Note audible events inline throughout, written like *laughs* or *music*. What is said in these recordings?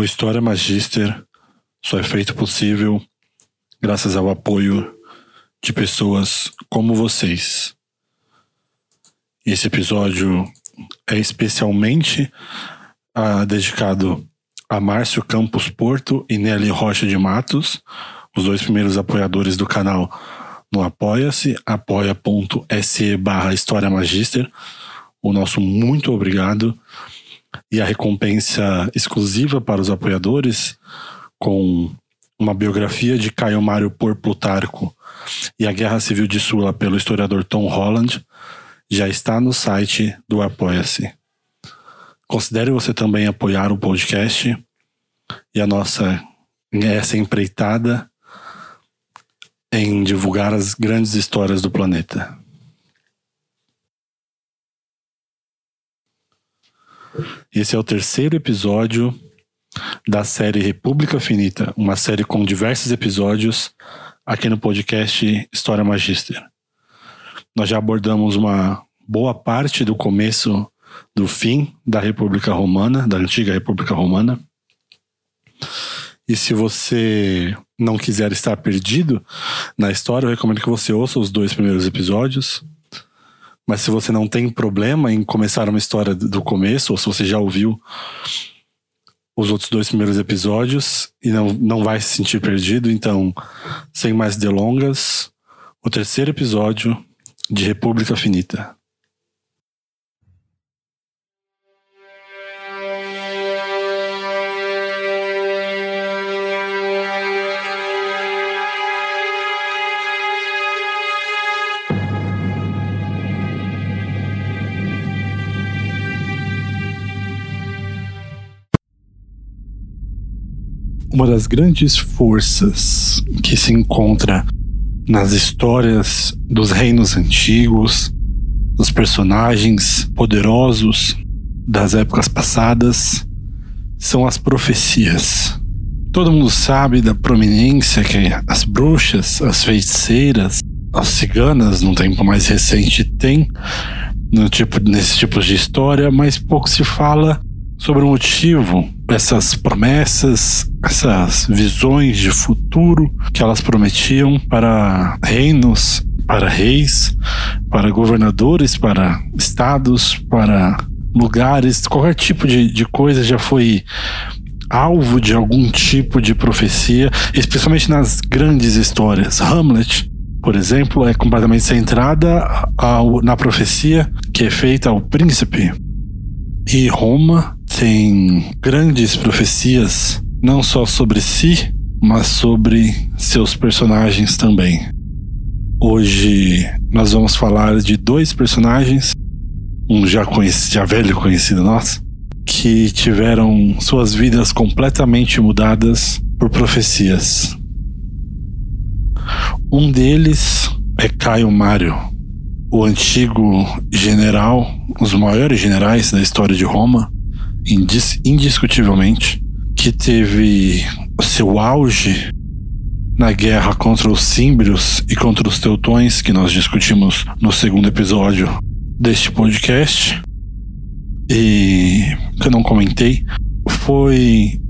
O História Magister só é feito possível graças ao apoio de pessoas como vocês. Esse episódio é especialmente ah, dedicado a Márcio Campos Porto e Nelly Rocha de Matos, os dois primeiros apoiadores do canal no Apoia-se, apoia.se barra História Magister. O nosso muito obrigado e a recompensa exclusiva para os apoiadores, com uma biografia de Caio Mário por Plutarco e a Guerra Civil de Sula pelo historiador Tom Holland, já está no site do Apoia-se. Considere você também apoiar o podcast e a nossa essa empreitada em divulgar as grandes histórias do planeta. Esse é o terceiro episódio da série República Finita, uma série com diversos episódios aqui no podcast História Magister. Nós já abordamos uma boa parte do começo do fim da República Romana, da antiga República Romana. E se você não quiser estar perdido na história, eu recomendo que você ouça os dois primeiros episódios. Mas se você não tem problema em começar uma história do começo, ou se você já ouviu os outros dois primeiros episódios e não, não vai se sentir perdido, então, sem mais delongas, o terceiro episódio de República Finita. Uma das grandes forças que se encontra nas histórias dos reinos antigos, dos personagens poderosos das épocas passadas, são as profecias. Todo mundo sabe da prominência que as bruxas, as feiticeiras, as ciganas, num tempo mais recente, têm no tipo, nesses tipos de história, mas pouco se fala sobre o motivo essas promessas, essas visões de futuro que elas prometiam para reinos, para reis, para governadores, para estados, para lugares, qualquer tipo de, de coisa já foi alvo de algum tipo de profecia, especialmente nas grandes histórias. Hamlet, por exemplo, é completamente centrada ao, na profecia que é feita ao príncipe. E Roma tem grandes profecias, não só sobre si, mas sobre seus personagens também. Hoje nós vamos falar de dois personagens, um já, conhecido, já velho conhecido nosso, que tiveram suas vidas completamente mudadas por profecias. Um deles é Caio Mário, o antigo general, um dos maiores generais da história de Roma, indiscutivelmente, que teve seu auge na guerra contra os símbrios e contra os teutões, que nós discutimos no segundo episódio deste podcast, e que eu não comentei, foi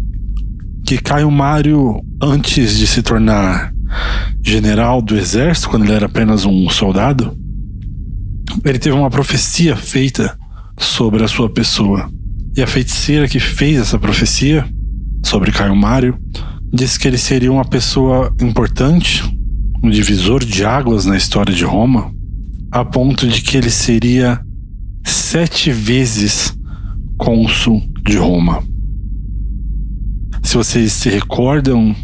que Caio Mário, antes de se tornar general do exército, quando ele era apenas um soldado, ele teve uma profecia feita sobre a sua pessoa. E a feiticeira que fez essa profecia sobre Caio Mário disse que ele seria uma pessoa importante, um divisor de águas na história de Roma, a ponto de que ele seria sete vezes cônsul de Roma. Se vocês se recordam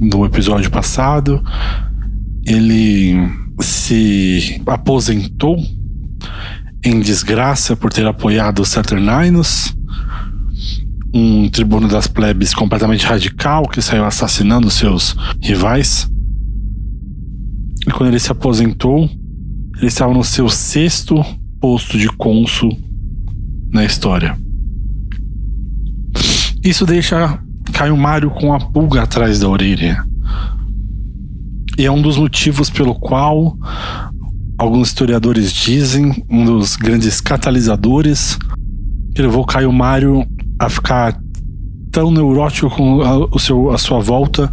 do episódio passado, ele se aposentou em desgraça por ter apoiado os Saturninos um tribuno das plebes completamente radical que saiu assassinando seus rivais. E quando ele se aposentou, ele estava no seu sexto posto de cônsul na história. Isso deixa Caio Mário com a pulga atrás da orelha. E é um dos motivos pelo qual alguns historiadores dizem um dos grandes catalisadores que levou Caio Mário a ficar tão neurótico com a, o seu, a sua volta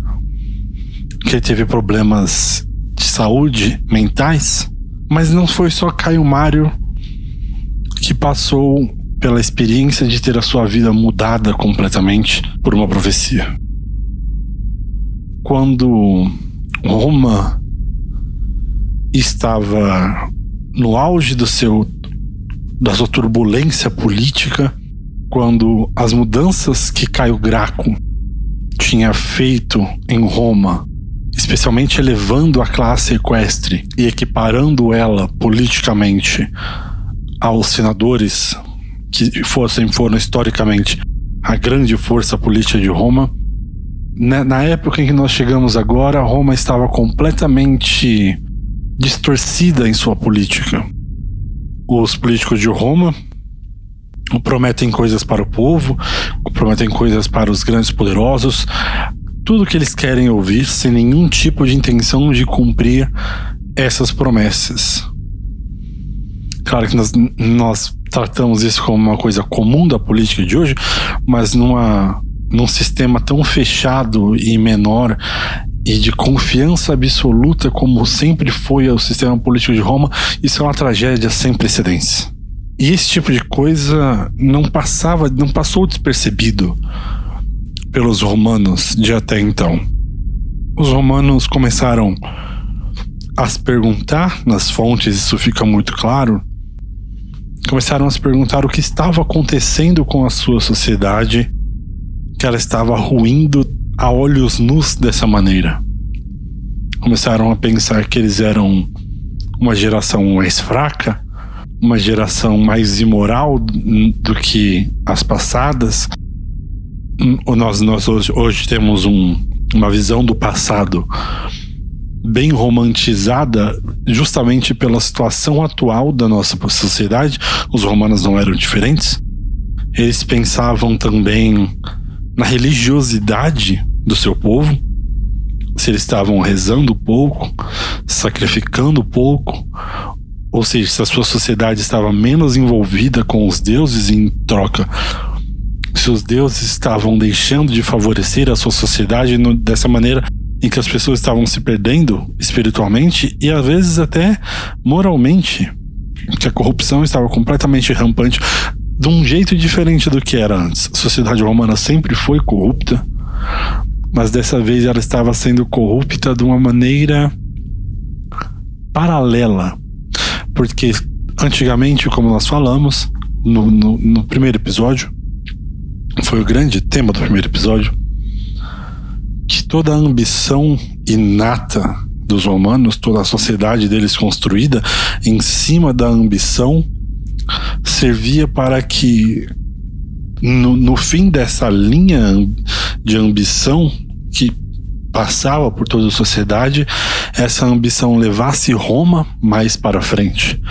que ele teve problemas de saúde mentais. Mas não foi só Caio Mário que passou pela experiência de ter a sua vida mudada completamente por uma profecia. Quando Roma estava no auge do seu da sua turbulência política, quando as mudanças que Caio Graco tinha feito em Roma, especialmente elevando a classe equestre e equiparando ela politicamente aos senadores que fossem foram historicamente a grande força política de Roma. Na, época em que nós chegamos agora, Roma estava completamente distorcida em sua política. Os políticos de Roma prometem coisas para o povo, prometem coisas para os grandes poderosos, tudo que eles querem ouvir sem nenhum tipo de intenção de cumprir essas promessas. Claro que nós, nós tratamos isso como uma coisa comum da política de hoje, mas numa, num sistema tão fechado e menor e de confiança absoluta como sempre foi o sistema político de Roma, isso é uma tragédia sem precedentes. E esse tipo de coisa não passava, não passou despercebido pelos romanos de até então. Os romanos começaram a se perguntar nas fontes, isso fica muito claro, começaram a se perguntar o que estava acontecendo com a sua sociedade, que ela estava ruindo a olhos nus dessa maneira. Começaram a pensar que eles eram uma geração mais fraca, uma geração mais imoral do que as passadas. Nós, nós hoje, hoje temos um, uma visão do passado bem romantizada justamente pela situação atual da nossa sociedade. Os romanos não eram diferentes. Eles pensavam também na religiosidade do seu povo, se eles estavam rezando pouco, sacrificando pouco, ou seja, se a sua sociedade estava menos envolvida com os deuses em troca, se os deuses estavam deixando de favorecer a sua sociedade no, dessa maneira, em que as pessoas estavam se perdendo espiritualmente e às vezes até moralmente, que a corrupção estava completamente rampante de um jeito diferente do que era antes. A sociedade romana sempre foi corrupta, mas dessa vez ela estava sendo corrupta de uma maneira paralela, porque antigamente, como nós falamos no, no, no primeiro episódio, foi o grande tema do primeiro episódio que toda a ambição inata dos romanos, toda a sociedade deles construída em cima da ambição, servia para que no, no fim dessa linha de ambição que passava por toda a sociedade, essa ambição levasse Roma mais para frente.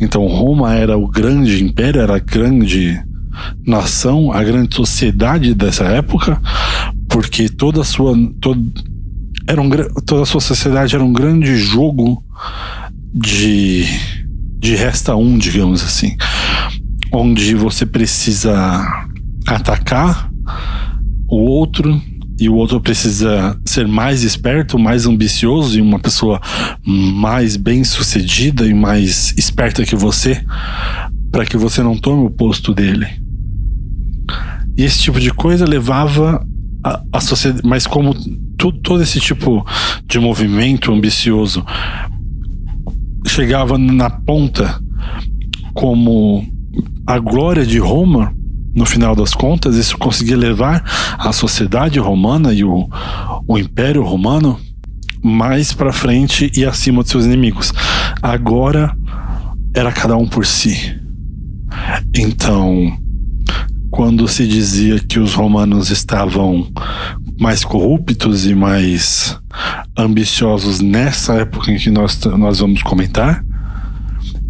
Então Roma era o grande império, era a grande nação, a grande sociedade dessa época, porque toda a sua todo, era um, toda a sua sociedade era um grande jogo de de resta um, digamos assim, onde você precisa atacar o outro e o outro precisa ser mais esperto, mais ambicioso e uma pessoa mais bem sucedida e mais esperta que você, para que você não tome o posto dele. E esse tipo de coisa levava a, a sociedade, mas como tu, todo esse tipo de movimento ambicioso chegava na ponta como a glória de Roma, no final das contas, isso conseguia levar a sociedade romana e o, o Império Romano mais para frente e acima de seus inimigos. Agora era cada um por si. Então, quando se dizia que os romanos estavam mais corruptos e mais ambiciosos nessa época em que nós, nós vamos comentar,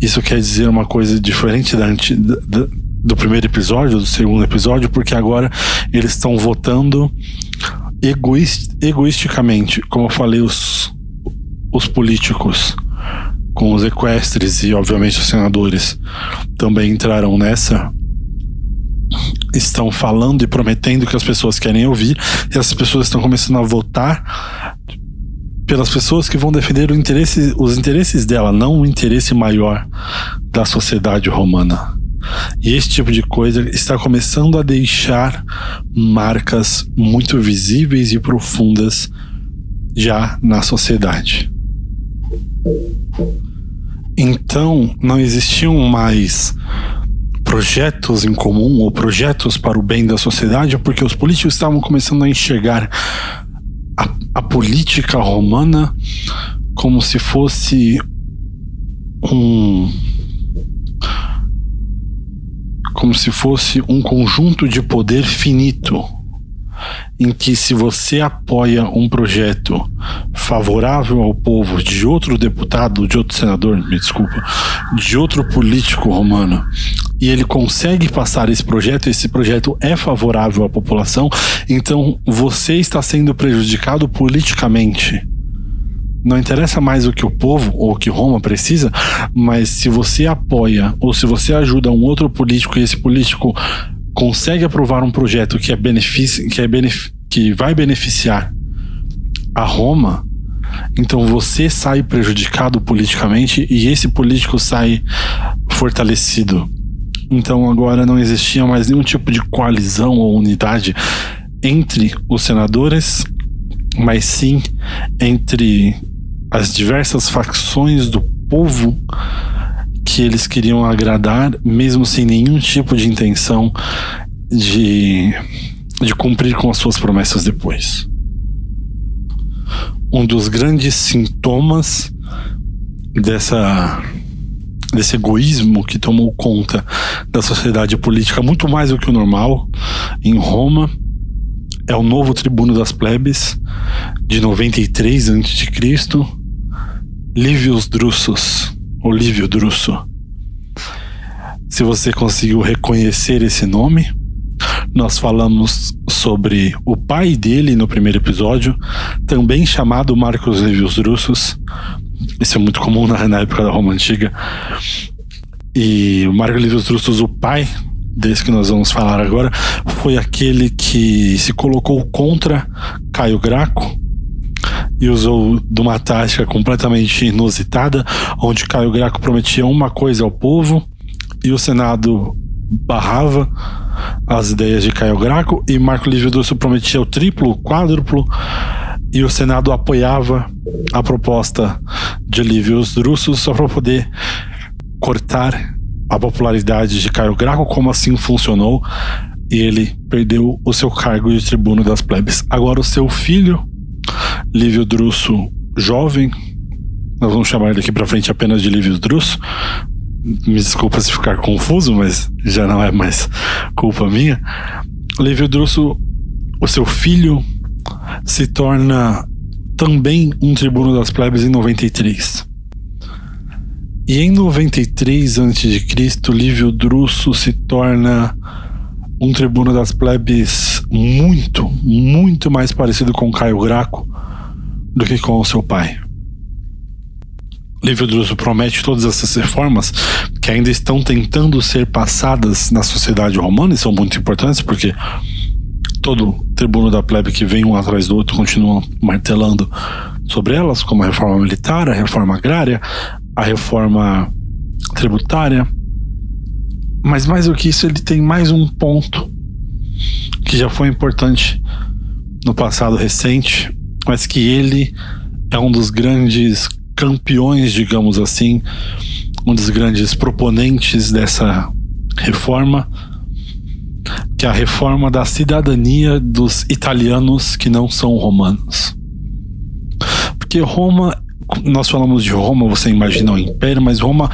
isso quer dizer uma coisa diferente da, da, do primeiro episódio, do segundo episódio, porque agora eles estão votando egoist, egoisticamente. Como eu falei, os, os políticos com os equestres e, obviamente, os senadores também entraram nessa estão falando e prometendo que as pessoas querem ouvir, e essas pessoas estão começando a votar pelas pessoas que vão defender interesse, os interesses dela, não o interesse maior da sociedade romana. E esse tipo de coisa está começando a deixar marcas muito visíveis e profundas já na sociedade. Então, não existiam mais projetos em comum ou projetos para o bem da sociedade, porque os políticos estavam começando a enxergar a, a política romana como se fosse um como se fosse um conjunto de poder finito em que se você apoia um projeto favorável ao povo de outro deputado, de outro senador, me desculpa, de outro político romano, e ele consegue passar esse projeto, esse projeto é favorável à população, então você está sendo prejudicado politicamente. Não interessa mais o que o povo ou o que Roma precisa, mas se você apoia ou se você ajuda um outro político e esse político consegue aprovar um projeto que é benefício, que é benef, que vai beneficiar a Roma, então você sai prejudicado politicamente e esse político sai fortalecido. Então agora não existia mais nenhum tipo de coalizão ou unidade entre os senadores, mas sim entre as diversas facções do povo que eles queriam agradar, mesmo sem nenhum tipo de intenção de, de cumprir com as suas promessas depois. Um dos grandes sintomas dessa desse egoísmo que tomou conta da sociedade política muito mais do que o normal em Roma é o novo tribuno das plebes de 93 a.C., Livius Drusus, ou Lívio Druso. Se você conseguiu reconhecer esse nome, nós falamos sobre o pai dele no primeiro episódio, também chamado Marcos Livius Drusus. Isso é muito comum na, na época da Roma Antiga. E o Marcos Livius Drusus, o pai desse que nós vamos falar agora, foi aquele que se colocou contra Caio Graco e usou de uma tática completamente inusitada, onde Caio Graco prometia uma coisa ao povo e o Senado barrava as ideias de Caio Graco e Marco Livio Druso prometia o triplo, o quádruplo e o Senado apoiava a proposta de Livius Drusus só para poder cortar a popularidade de Caio Graco, como assim funcionou, e ele perdeu o seu cargo de tribuno das plebes. Agora o seu filho Lívio Drusso jovem. Nós vamos chamar daqui para frente apenas de Lívio Drusso. Me desculpa se ficar confuso, mas já não é mais culpa minha. Lívio Drusso, o seu filho, se torna também um tribuno das plebes em 93. E em 93 a.C., Lívio Drusso se torna um tribuno das plebes muito, muito mais parecido com Caio Graco do que com o seu pai. Livro Druso promete todas essas reformas que ainda estão tentando ser passadas na sociedade romana e são muito importantes porque todo tribuno da plebe que vem um atrás do outro continua martelando sobre elas, como a reforma militar, a reforma agrária, a reforma tributária. Mas mais do que isso, ele tem mais um ponto que já foi importante no passado recente, mas que ele é um dos grandes campeões, digamos assim, um dos grandes proponentes dessa reforma, que é a reforma da cidadania dos italianos que não são romanos. Porque Roma, nós falamos de Roma, você imagina o império, mas Roma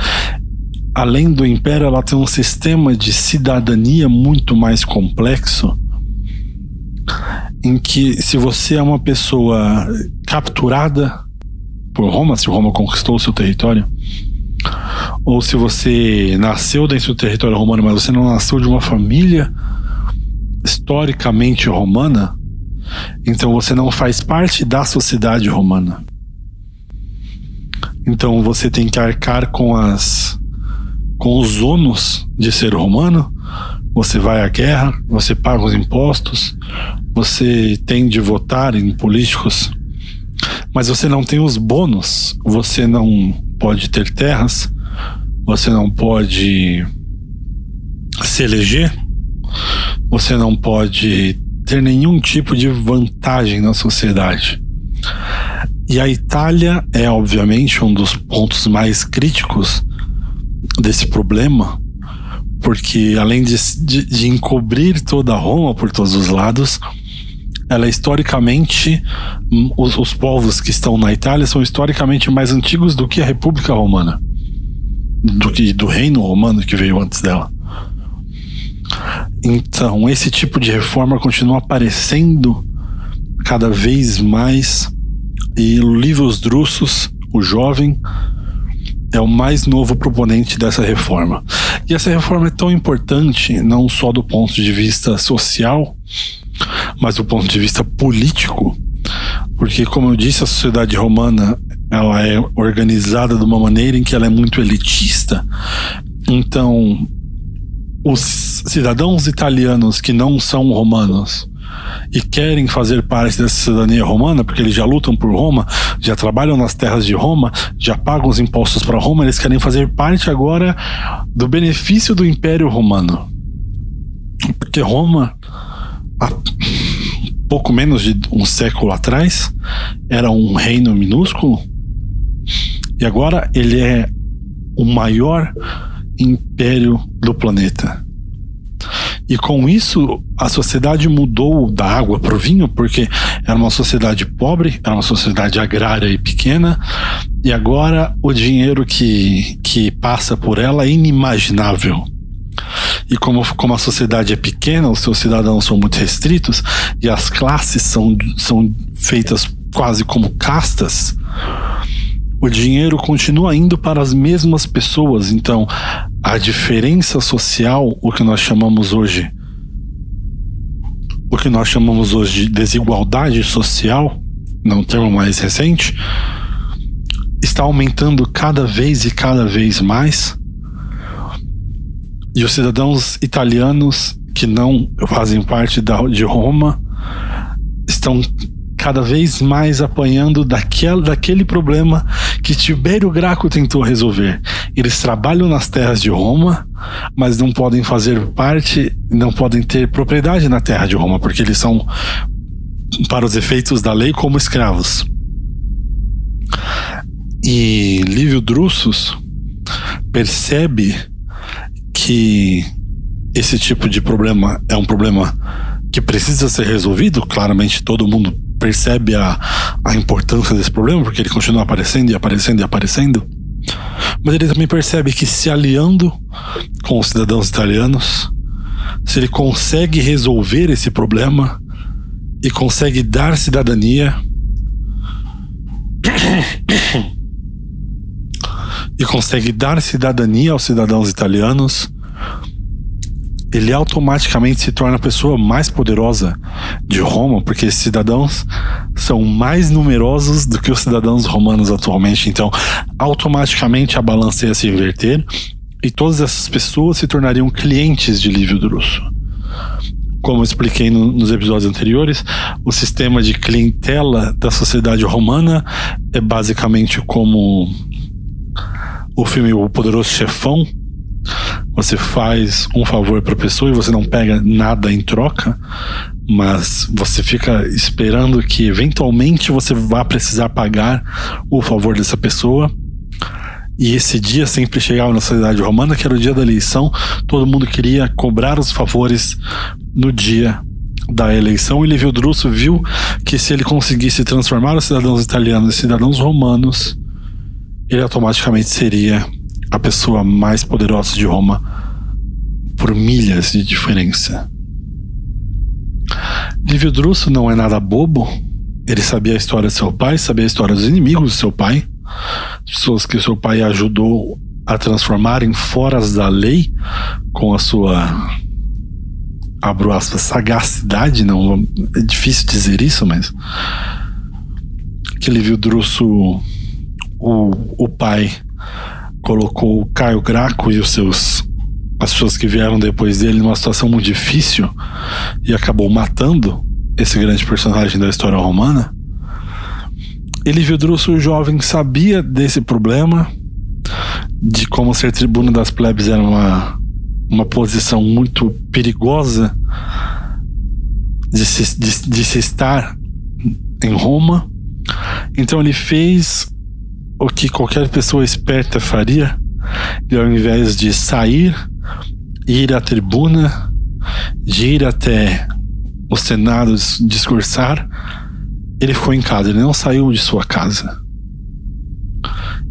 além do império, ela tem um sistema de cidadania muito mais complexo em que se você é uma pessoa capturada por Roma, se Roma conquistou o seu território, ou se você nasceu dentro do território romano, mas você não nasceu de uma família historicamente romana, então você não faz parte da sociedade romana. Então você tem que arcar com as com os ônus de ser romano, você vai à guerra, você paga os impostos, você tem de votar em políticos, mas você não tem os bônus, você não pode ter terras, você não pode se eleger, você não pode ter nenhum tipo de vantagem na sociedade. E a Itália é, obviamente, um dos pontos mais críticos desse problema, porque além de, de, de encobrir toda Roma por todos os lados, ela é historicamente os, os, povos que estão na Itália são historicamente mais antigos do que a República Romana, do que do Reino Romano que veio antes dela. Então, esse tipo de reforma continua aparecendo cada vez mais e Livius Drusus, o jovem, é o mais novo proponente dessa reforma. E essa reforma é tão importante, não só do ponto de vista social, mas do ponto de vista político, porque, como eu disse, a sociedade romana ela é organizada de uma maneira em que ela é muito elitista. Então, os cidadãos italianos que não são romanos e querem fazer parte dessa cidadania romana, porque eles já lutam por Roma, já trabalham nas terras de Roma, já pagam os impostos para Roma, eles querem fazer parte agora do benefício do Império Romano. Porque Roma, há pouco menos de um século atrás, era um reino minúsculo e agora ele é o maior império do planeta. E com isso, a sociedade mudou da água para o vinho, porque era uma sociedade pobre, era uma sociedade agrária e pequena, e agora o dinheiro que, que passa por ela é inimaginável. E como, como a sociedade é pequena, os seus cidadãos são muito restritos, e as classes são, são feitas quase como castas, o dinheiro continua indo para as mesmas pessoas. Então, a diferença social, o que nós chamamos hoje, o que nós chamamos hoje de desigualdade social, num termo mais recente, está aumentando cada vez e cada vez mais. E os cidadãos italianos que não fazem parte da, de Roma estão cada vez mais apanhando daquele, daquele problema que Tibério Graco tentou resolver. Eles trabalham nas terras de Roma, mas não podem fazer parte, não podem ter propriedade na terra de Roma, porque eles são, para os efeitos da lei, como escravos. E Lívio Drusus percebe que esse tipo de problema é um problema que precisa ser resolvido. Claramente, todo mundo percebe a, a importância desse problema, porque ele continua aparecendo e aparecendo e aparecendo. Mas ele também percebe que se aliando com os cidadãos italianos, se ele consegue resolver esse problema e consegue dar cidadania *coughs* e consegue dar cidadania aos cidadãos italianos, ele automaticamente se torna a pessoa mais poderosa de Roma, porque esses cidadãos são mais numerosos do que os cidadãos romanos atualmente. Então, automaticamente a balança ia se inverter e todas essas pessoas se tornariam clientes de Lívio Druso. Como expliquei no, nos episódios anteriores, o sistema de clientela da sociedade romana é basicamente como o filme O Poderoso Chefão, você faz um favor para a pessoa e você não pega nada em troca, mas você fica esperando que eventualmente você vá precisar pagar o favor dessa pessoa. E esse dia sempre chegava na sociedade romana, que era o dia da eleição, todo mundo queria cobrar os favores no dia da eleição. E Livio Druso viu que se ele conseguisse transformar os cidadãos italianos em cidadãos romanos, ele automaticamente seria a pessoa mais poderosa de Roma por milhas de diferença. Livio Druso não é nada bobo. Ele sabia a história de seu pai, sabia a história dos inimigos de seu pai, pessoas que seu pai ajudou a transformar em foras da lei com a sua abro aspas, sagacidade, não é difícil dizer isso, mas que Livio Druso, o, o pai colocou Caio Graco e os seus as pessoas que vieram depois dele numa situação muito difícil e acabou matando esse grande personagem da história romana. Elívio Druso, o jovem, sabia desse problema, de como ser tribuno das plebes era uma, uma posição muito perigosa de se, de, de se estar em Roma. Então ele fez o que qualquer pessoa esperta faria, e ao invés de sair, ir à tribuna, de ir até o Senado discursar, ele ficou em casa, ele não saiu de sua casa.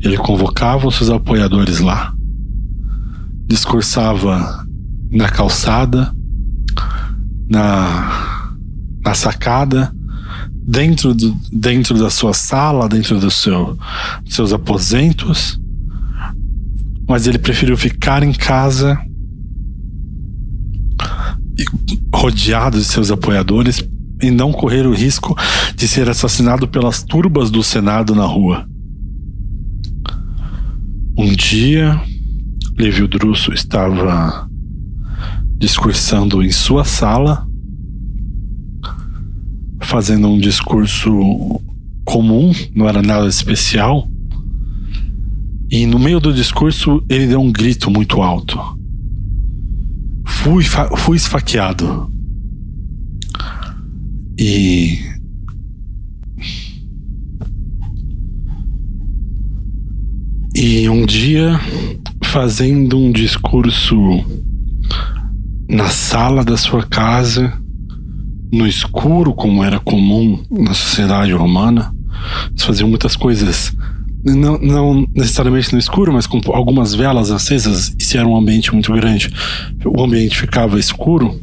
Ele convocava os seus apoiadores lá, discursava na calçada, na, na sacada, dentro, do, dentro da sua sala, dentro dos seu, seus aposentos, mas ele preferiu ficar em casa rodeado de seus apoiadores e não correr o risco de ser assassinado pelas turbas do Senado na rua. Um dia, Levi Drusso estava discursando em sua sala, fazendo um discurso comum, não era nada especial. E no meio do discurso ele deu um grito muito alto. Fui, fui esfaqueado. E. E um dia, fazendo um discurso na sala da sua casa, no escuro, como era comum na sociedade romana, eles faziam muitas coisas não, não, necessariamente no escuro, mas com algumas velas acesas, e se era um ambiente muito grande, o ambiente ficava escuro.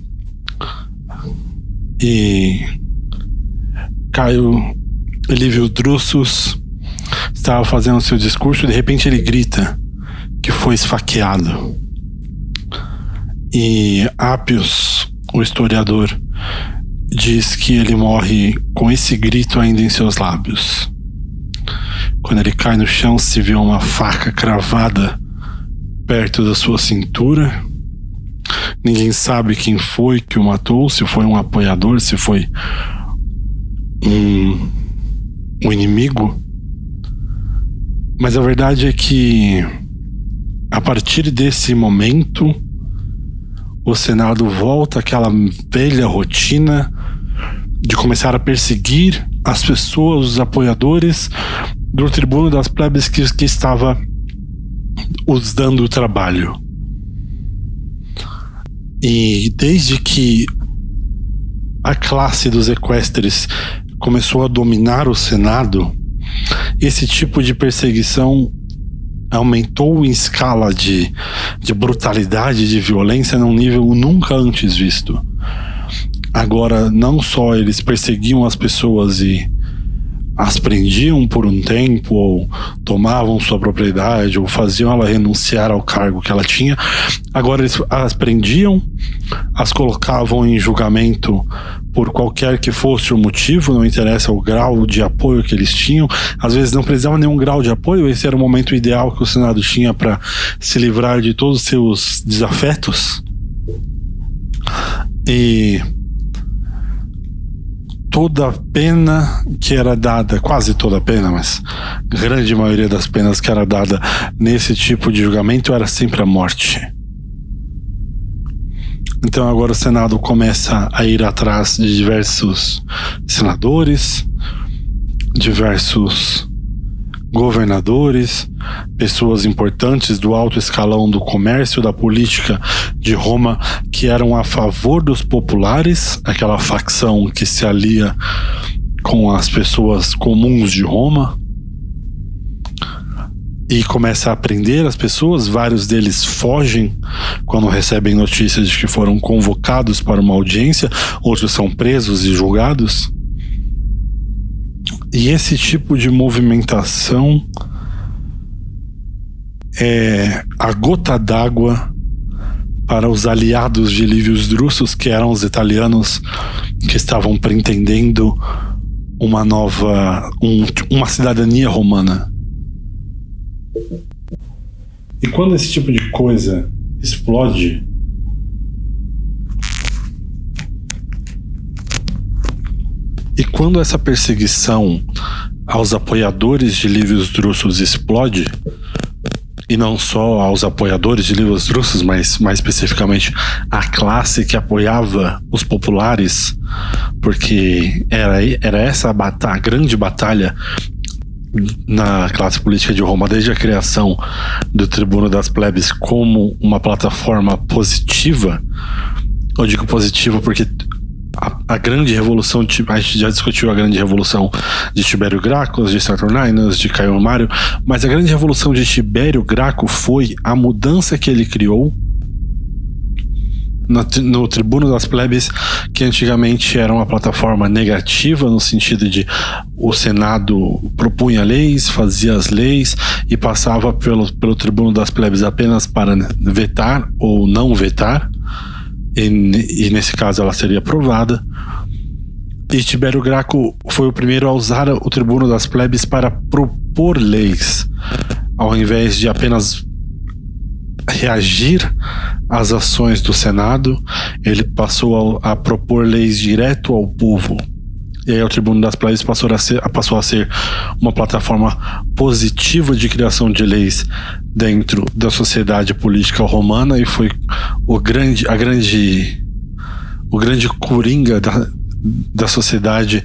E Caio Elívio Drusus estava fazendo seu discurso e de repente ele grita que foi esfaqueado. E Apios, o historiador, diz que ele morre com esse grito ainda em seus lábios. Quando ele cai no chão, se vê uma faca cravada perto da sua cintura. Ninguém sabe quem foi que o matou, se foi um apoiador, se foi um, um inimigo. Mas a verdade é que, a partir desse momento, o Senado volta àquela velha rotina de começar a perseguir as pessoas, os apoiadores, do tribuno das plebes que, que estava os dando o trabalho. E desde que a classe dos equestres começou a dominar o Senado, esse tipo de perseguição aumentou em escala de, de brutalidade, de violência, num nível nunca antes visto. Agora, não só eles perseguiam as pessoas e as prendiam por um tempo, ou tomavam sua propriedade, ou faziam ela renunciar ao cargo que ela tinha. Agora eles as prendiam, as colocavam em julgamento por qualquer que fosse o motivo, não interessa o grau de apoio que eles tinham. Às vezes não precisavam nenhum grau de apoio, esse era o momento ideal que o Senado tinha para se livrar de todos os seus desafetos. E toda a pena que era dada, quase toda a pena, mas grande maioria das penas que era dada nesse tipo de julgamento era sempre a morte. Então agora o Senado começa a ir atrás de diversos senadores, diversos governadores, pessoas importantes do alto escalão do comércio, da política de Roma, que eram a favor dos populares, aquela facção que se alia com as pessoas comuns de Roma. E começa a prender as pessoas, vários deles fogem quando recebem notícias de que foram convocados para uma audiência, outros são presos e julgados. E esse tipo de movimentação é a gota d'água para os aliados de Livius Drusus, que eram os italianos que estavam pretendendo uma nova, um, uma cidadania romana. E quando esse tipo de coisa explode. E quando essa perseguição aos apoiadores de Livius Drusus explode, e não só aos apoiadores de Livius Drusus, mas mais especificamente à classe que apoiava os populares, porque era, era essa a, a grande batalha na classe política de Roma desde a criação do Tribuno das Plebes como uma plataforma positiva. Eu digo positiva porque a, a, grande revolução, a gente já discutiu a grande revolução de Tibério Graco, de Saturninus, de Caio Mário, mas a grande revolução de Tibério Graco foi a mudança que ele criou no, no Tribuno das Plebes, que antigamente era uma plataforma negativa, no sentido de o Senado propunha leis, fazia as leis e passava pelo, pelo Tribuno das Plebes apenas para vetar ou não vetar, e, e nesse caso ela seria aprovada. E Tibério Graco foi o primeiro a usar o Tribuno das Plebes para propor leis, ao invés de apenas reagir às ações do Senado, ele passou a, a propor leis direto ao povo. E aí o Tribuno das Plebes passou a, ser, passou a ser uma plataforma positiva de criação de leis dentro da sociedade política romana e foi o grande, a grande, o grande coringa da, da sociedade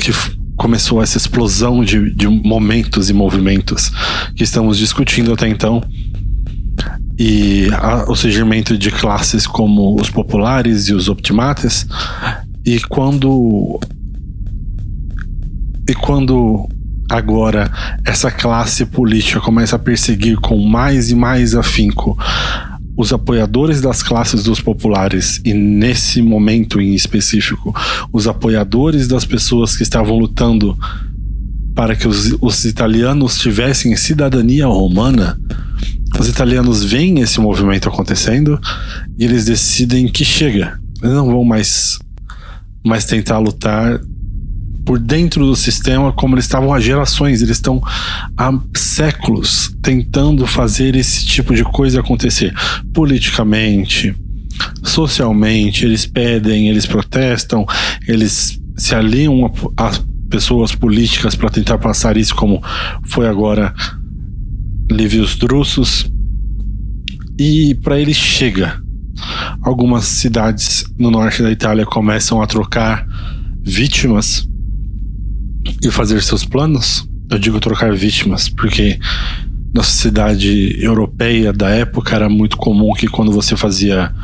que começou essa explosão de, de momentos e movimentos que estamos discutindo até então e a, o surgimento de classes como os populares e os optimates. E quando e quando agora essa classe política começa a perseguir com mais e mais afinco os apoiadores das classes dos populares e nesse momento em específico os apoiadores das pessoas que estavam lutando para que os, os italianos tivessem cidadania romana, os italianos veem esse movimento acontecendo e eles decidem que chega. Eles não vão mais, mais tentar lutar por dentro do sistema como eles estavam há gerações. Eles estão há séculos tentando fazer esse tipo de coisa acontecer politicamente, socialmente. Eles pedem, eles protestam, eles se aliam a pessoas políticas para tentar passar isso, como foi agora Livius Drusus. E para ele chega. Algumas cidades no norte da Itália começam a trocar vítimas e fazer seus planos. Eu digo trocar vítimas porque na sociedade europeia da época era muito comum que quando você fazia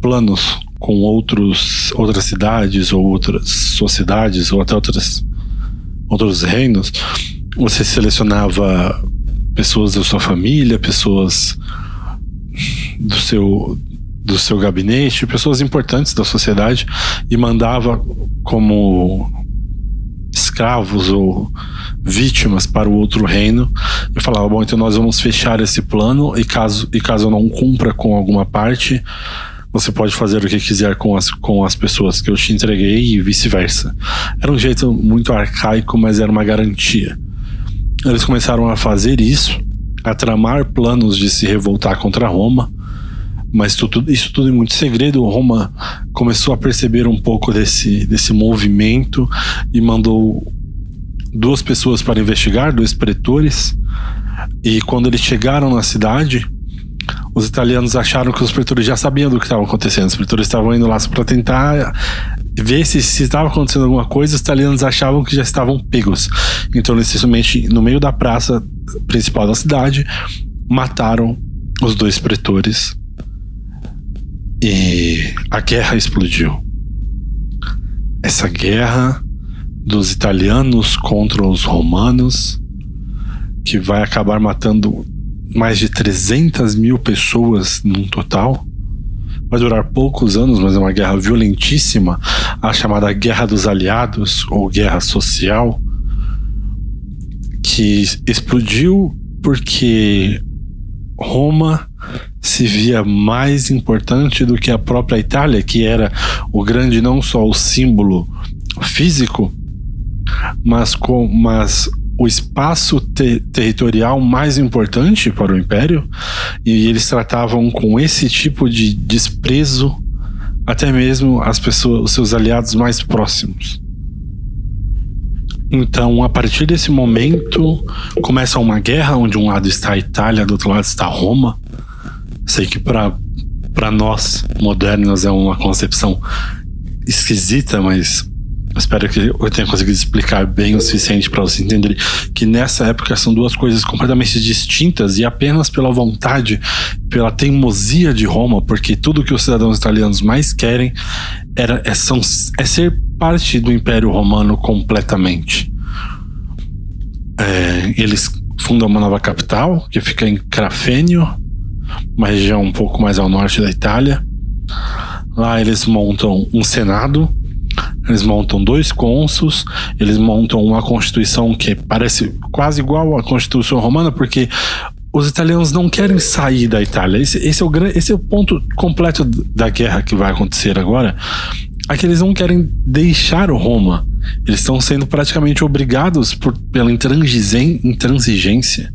planos com outros, outras cidades ou outras sociedades ou até outras outros reinos, você selecionava pessoas da sua família, pessoas do seu do seu gabinete, pessoas importantes da sociedade e mandava como escravos ou vítimas para o outro reino e falava bom então nós vamos fechar esse plano e caso e caso eu não cumpra com alguma parte você pode fazer o que quiser com as, com as pessoas que eu te entreguei e vice-versa. Era um jeito muito arcaico, mas era uma garantia. Eles começaram a fazer isso, a tramar planos de se revoltar contra Roma, mas tudo, isso tudo em muito segredo. Roma começou a perceber um pouco desse, desse movimento e mandou duas pessoas para investigar, dois pretores. E quando eles chegaram na cidade, os italianos acharam que os pretores já sabiam do que estava acontecendo. Os pretores estavam indo lá para tentar ver se, se estava acontecendo alguma coisa. Os italianos achavam que já estavam pegos. Então, necessariamente, no meio da praça principal da cidade, mataram os dois pretores. E a guerra explodiu. Essa guerra dos italianos contra os romanos, que vai acabar matando mais de 300 mil pessoas num total. Vai durar poucos anos, mas é uma guerra violentíssima, a chamada Guerra dos Aliados, ou Guerra Social, que explodiu porque Roma se via mais importante do que a própria Itália, que era o grande não só o símbolo físico, mas com mas o espaço te territorial mais importante para o império e eles tratavam com esse tipo de desprezo até mesmo as pessoas, os seus aliados mais próximos. Então, a partir desse momento, começa uma guerra onde um lado está a Itália, do outro lado está Roma. Sei que para nós modernos é uma concepção esquisita, mas espero que eu tenha conseguido explicar bem o suficiente para você entender que nessa época são duas coisas completamente distintas e apenas pela vontade, pela teimosia de Roma, porque tudo que os cidadãos italianos mais querem era, é, são, é ser parte do Império Romano completamente. É, eles fundam uma nova capital que fica em Crafênio, uma região um pouco mais ao norte da Itália. Lá eles montam um senado eles montam dois cônsuls, eles montam uma constituição que parece quase igual à constituição romana, porque os italianos não querem sair da Itália. Esse, esse, é, o, esse é o ponto completo da guerra que vai acontecer agora. É que eles não querem deixar Roma. Eles estão sendo praticamente obrigados por, pela intransigência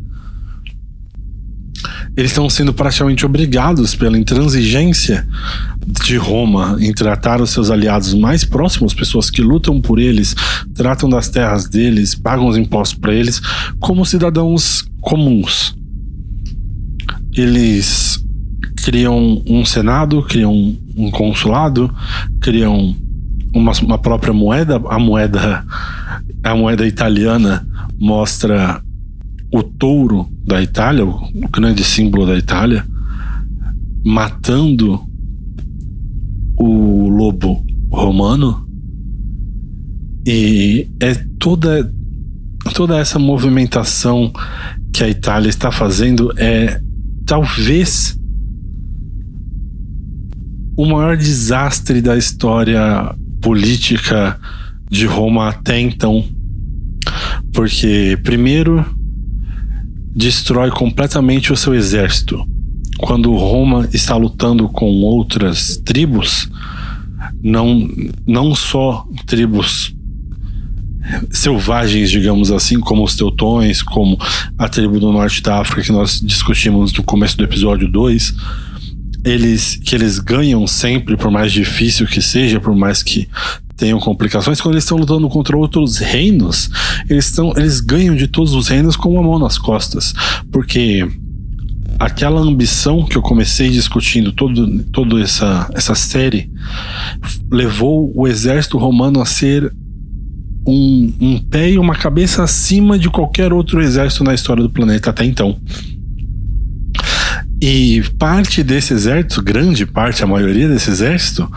eles estão sendo praticamente obrigados pela intransigência de Roma em tratar os seus aliados mais próximos, pessoas que lutam por eles, tratam das terras deles, pagam os impostos para eles, como cidadãos comuns. Eles criam um senado, criam um consulado, criam uma, uma própria moeda, a moeda a moeda italiana mostra o touro da Itália, o grande símbolo da Itália, matando o lobo romano. E é toda toda essa movimentação que a Itália está fazendo é talvez o maior desastre da história política de Roma até então. Porque primeiro destrói completamente o seu exército. Quando Roma está lutando com outras tribos, não, não só tribos selvagens, digamos assim, como os teutões, como a tribo do norte da África que nós discutimos no começo do episódio 2, eles que eles ganham sempre, por mais difícil que seja, por mais que tenham complicações, quando eles estão lutando contra outros reinos, eles, estão, eles ganham de todos os reinos com uma mão nas costas. Porque aquela ambição que eu comecei discutindo todo, toda essa, essa série levou o exército romano a ser um, um pé e uma cabeça acima de qualquer outro exército na história do planeta até então. E parte desse exército, grande parte, a maioria desse exército,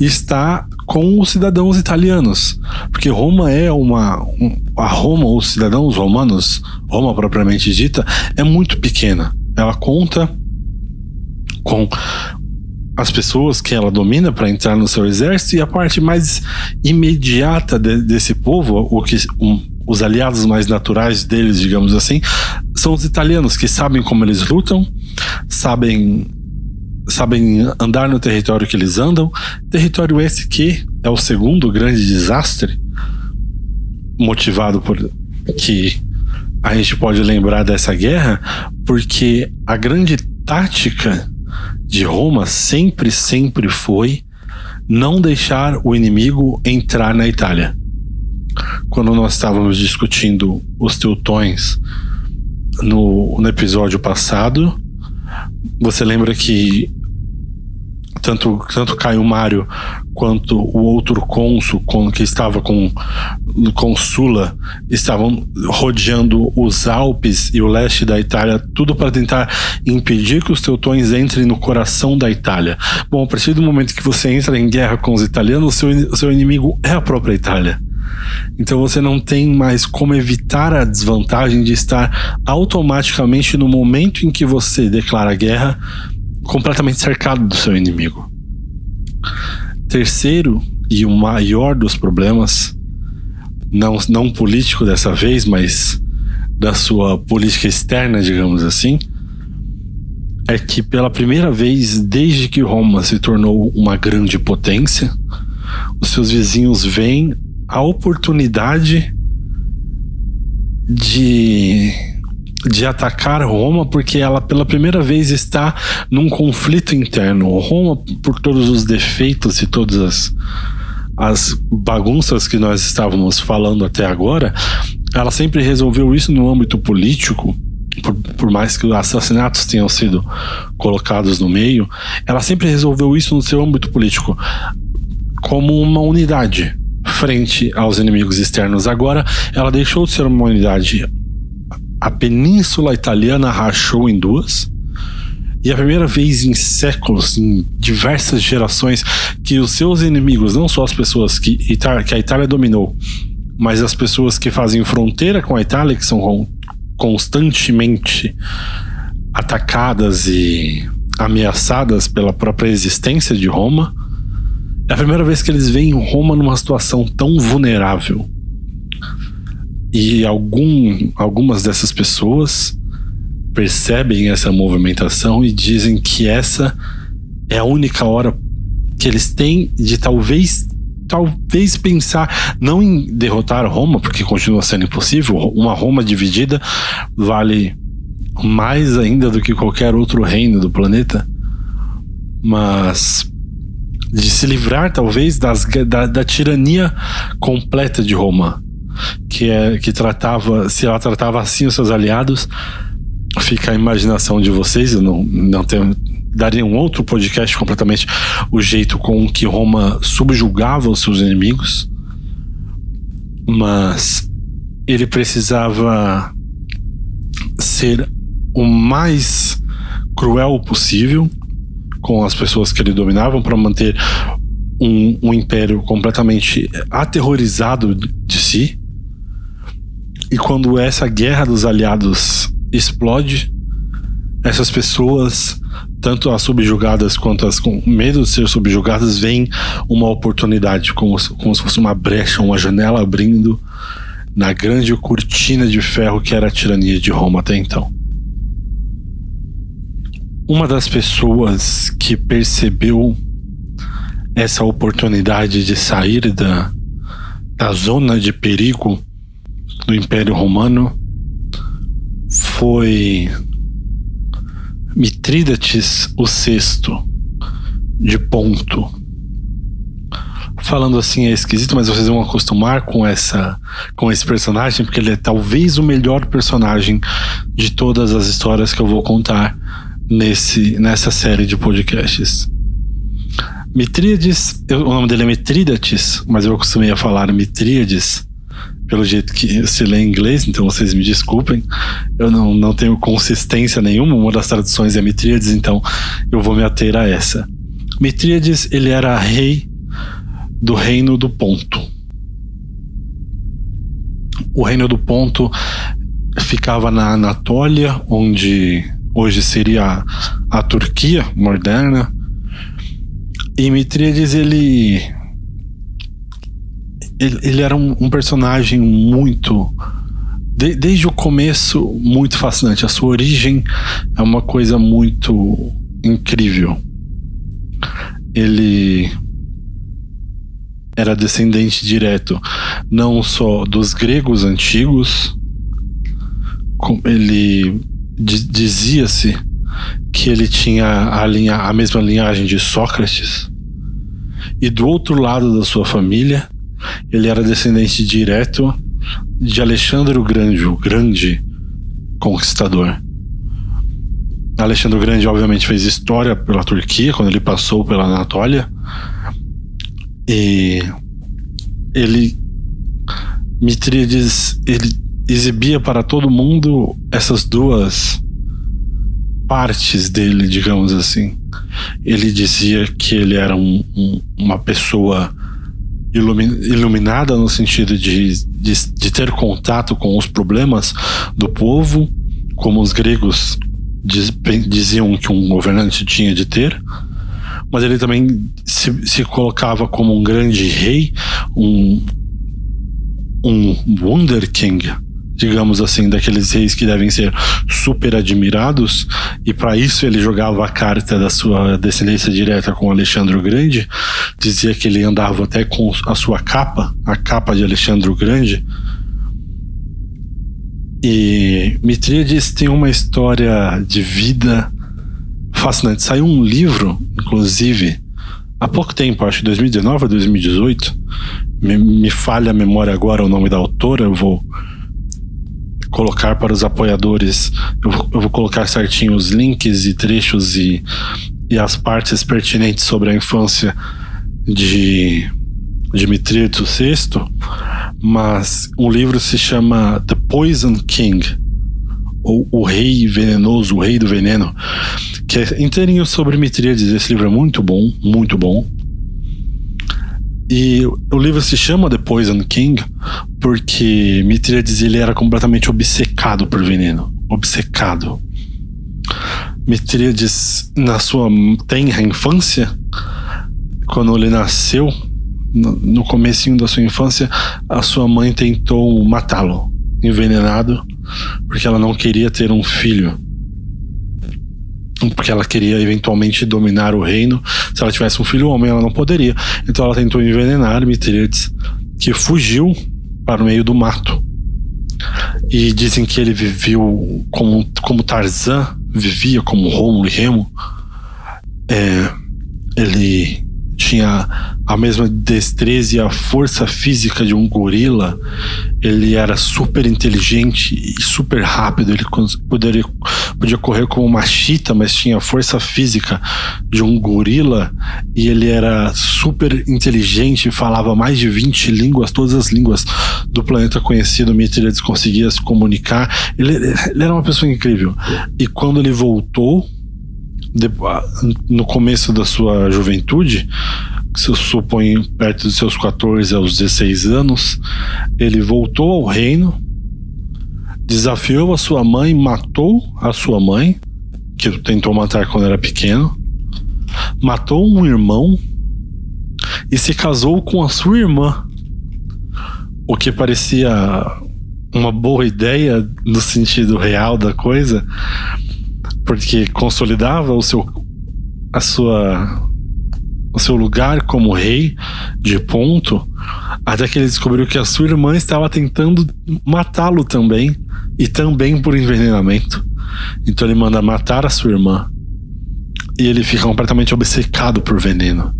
está com os cidadãos italianos. Porque Roma é uma. Um, a Roma, os cidadãos romanos, Roma propriamente dita, é muito pequena. Ela conta com as pessoas que ela domina para entrar no seu exército e a parte mais imediata de, desse povo, o que um, os aliados mais naturais deles, digamos assim, são os italianos que sabem como eles lutam, sabem sabem andar no território que eles andam, território esse que é o segundo grande desastre motivado por que a gente pode lembrar dessa guerra, porque a grande tática de Roma sempre, sempre foi não deixar o inimigo entrar na Itália. Quando nós estávamos discutindo os teutões no, no episódio passado, você lembra que tanto, tanto Caio Mário quanto o outro cônsul que estava com, com Sula estavam rodeando os Alpes e o leste da Itália, tudo para tentar impedir que os teutões entrem no coração da Itália. Bom, a partir do momento que você entra em guerra com os italianos, seu, seu inimigo é a própria Itália. Então você não tem mais como evitar a desvantagem de estar automaticamente no momento em que você declara guerra completamente cercado do seu inimigo. Terceiro e o maior dos problemas, não, não político dessa vez, mas da sua política externa, digamos assim, é que pela primeira vez desde que Roma se tornou uma grande potência, os seus vizinhos veem a oportunidade de de atacar Roma porque ela pela primeira vez está num conflito interno. Roma, por todos os defeitos e todas as, as bagunças que nós estávamos falando até agora, ela sempre resolveu isso no âmbito político. Por, por mais que os assassinatos tenham sido colocados no meio, ela sempre resolveu isso no seu âmbito político como uma unidade frente aos inimigos externos. Agora, ela deixou de ser uma unidade a Península Italiana rachou em duas. E a primeira vez em séculos, em diversas gerações, que os seus inimigos, não só as pessoas que, que a Itália dominou, mas as pessoas que fazem fronteira com a Itália, que são constantemente atacadas e ameaçadas pela própria existência de Roma, é a primeira vez que eles veem Roma numa situação tão vulnerável. E algum, algumas dessas pessoas percebem essa movimentação e dizem que essa é a única hora que eles têm de talvez talvez pensar não em derrotar Roma, porque continua sendo impossível. Uma Roma dividida vale mais ainda do que qualquer outro reino do planeta, mas de se livrar talvez das, da, da tirania completa de Roma que é que tratava, se ela tratava assim os seus aliados, fica a imaginação de vocês, eu não, não tenho daria um outro podcast completamente o jeito com que Roma subjugava os seus inimigos, mas ele precisava ser o mais cruel possível com as pessoas que ele dominava para manter um, um império completamente aterrorizado de si e quando essa guerra dos aliados explode, essas pessoas, tanto as subjugadas quanto as com medo de ser subjugadas, veem uma oportunidade, como, como se fosse uma brecha, uma janela abrindo na grande cortina de ferro que era a tirania de Roma até então. Uma das pessoas que percebeu essa oportunidade de sair da, da zona de perigo do Império Romano foi Mitrídates o sexto de Ponto. Falando assim é esquisito, mas vocês vão acostumar com essa com esse personagem porque ele é talvez o melhor personagem de todas as histórias que eu vou contar nesse nessa série de podcasts. Mitríades, o nome dele é Mitrídates, mas eu acostumei a falar Mitríades pelo jeito que se lê em inglês, então vocês me desculpem. Eu não, não tenho consistência nenhuma, uma das traduções é Mitríades, então eu vou me ater a essa. Mitríades, ele era rei do reino do Ponto. O reino do Ponto ficava na Anatólia, onde hoje seria a Turquia moderna. E Mitríades, ele ele, ele era um, um, personagem muito. De, desde o começo, muito fascinante. A sua origem é uma coisa muito incrível. Ele era descendente direto não só dos gregos antigos, ele dizia-se que ele tinha a, linha, a mesma linhagem de Sócrates, e do outro lado da sua família ele era descendente direto de Alexandre o Grande, o grande conquistador. Alexandre o Grande, obviamente, fez história pela Turquia quando ele passou pela Anatólia. E ele, Mitríades, ele exibia para todo mundo essas duas partes dele, digamos assim. Ele dizia que ele era um, um, uma pessoa iluminada no sentido de, de, de, ter contato com os problemas do povo, como os gregos diz, diziam que um governante tinha de ter, mas ele também se, se colocava como um grande rei, um, um Wonder King, digamos assim, daqueles reis que devem ser super admirados, e para isso ele jogava a carta da sua descendência direta com Alexandre o Grande, dizia que ele andava até com a sua capa, a capa de Alexandre o Grande. E Mitríades tem uma história de vida fascinante. Saiu um livro, inclusive, há pouco tempo, acho que 2019 ou 2018. Me, me falha a memória agora o nome da autora, eu vou colocar para os apoiadores. Eu vou, eu vou colocar certinho os links e trechos e, e as partes pertinentes sobre a infância de Dmitri VI, mas o livro se chama The Poison King, ou O Rei Venenoso, o Rei do Veneno, que é inteirinho sobre Mitríades. Esse livro é muito bom, muito bom. E o livro se chama The Poison King porque Mitríades ele era completamente obcecado por veneno, obcecado. Mitríades na sua tenra infância, quando ele nasceu, no comecinho da sua infância, a sua mãe tentou matá-lo, envenenado, porque ela não queria ter um filho. Porque ela queria eventualmente dominar o reino. Se ela tivesse um filho homem, ela não poderia. Então ela tentou envenenar Mitríades, que fugiu para o meio do mato. E dizem que ele viveu como, como Tarzan vivia, como Rômulo e Remo. É, ele tinha a mesma destreza e a força física de um gorila. Ele era super inteligente e super rápido. Ele poderia, podia correr como uma chita, mas tinha a força física de um gorila. E ele era super inteligente, falava mais de 20 línguas, todas as línguas do planeta conhecido. Mitríades conseguia se comunicar. Ele, ele era uma pessoa incrível. E quando ele voltou no começo da sua juventude, se eu suponho perto dos seus 14 aos 16 anos, ele voltou ao reino, desafiou a sua mãe, matou a sua mãe, que tentou matar quando era pequeno, matou um irmão e se casou com a sua irmã. O que parecia uma boa ideia no sentido real da coisa, porque consolidava o seu a sua o seu lugar como rei de ponto, até que ele descobriu que a sua irmã estava tentando matá-lo também, e também por envenenamento. Então ele manda matar a sua irmã. E ele fica completamente obcecado por veneno.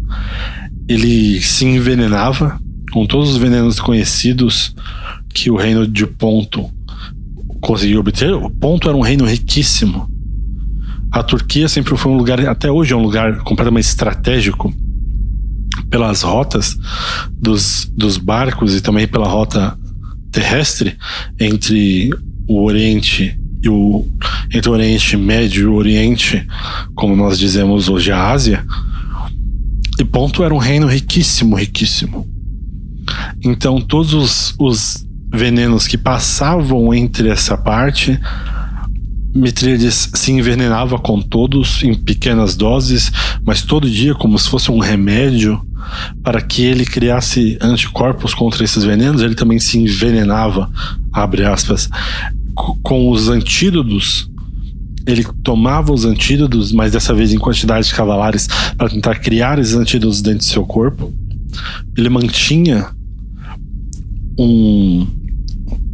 Ele se envenenava com todos os venenos conhecidos que o reino de Ponto conseguiu obter. O Ponto era um reino riquíssimo a Turquia sempre foi um lugar, até hoje é um lugar completamente estratégico pelas rotas dos, dos barcos e também pela rota terrestre entre o Oriente e o entre o Oriente Médio e o Oriente, como nós dizemos hoje a Ásia. E Ponto era um reino riquíssimo, riquíssimo. Então todos os, os venenos que passavam entre essa parte Mitríades se envenenava com todos em pequenas doses, mas todo dia como se fosse um remédio para que ele criasse anticorpos contra esses venenos, ele também se envenenava, abre aspas, com os antídotos. Ele tomava os antídotos, mas dessa vez em quantidades cavalares, para tentar criar esses antídotos dentro do seu corpo. Ele mantinha um,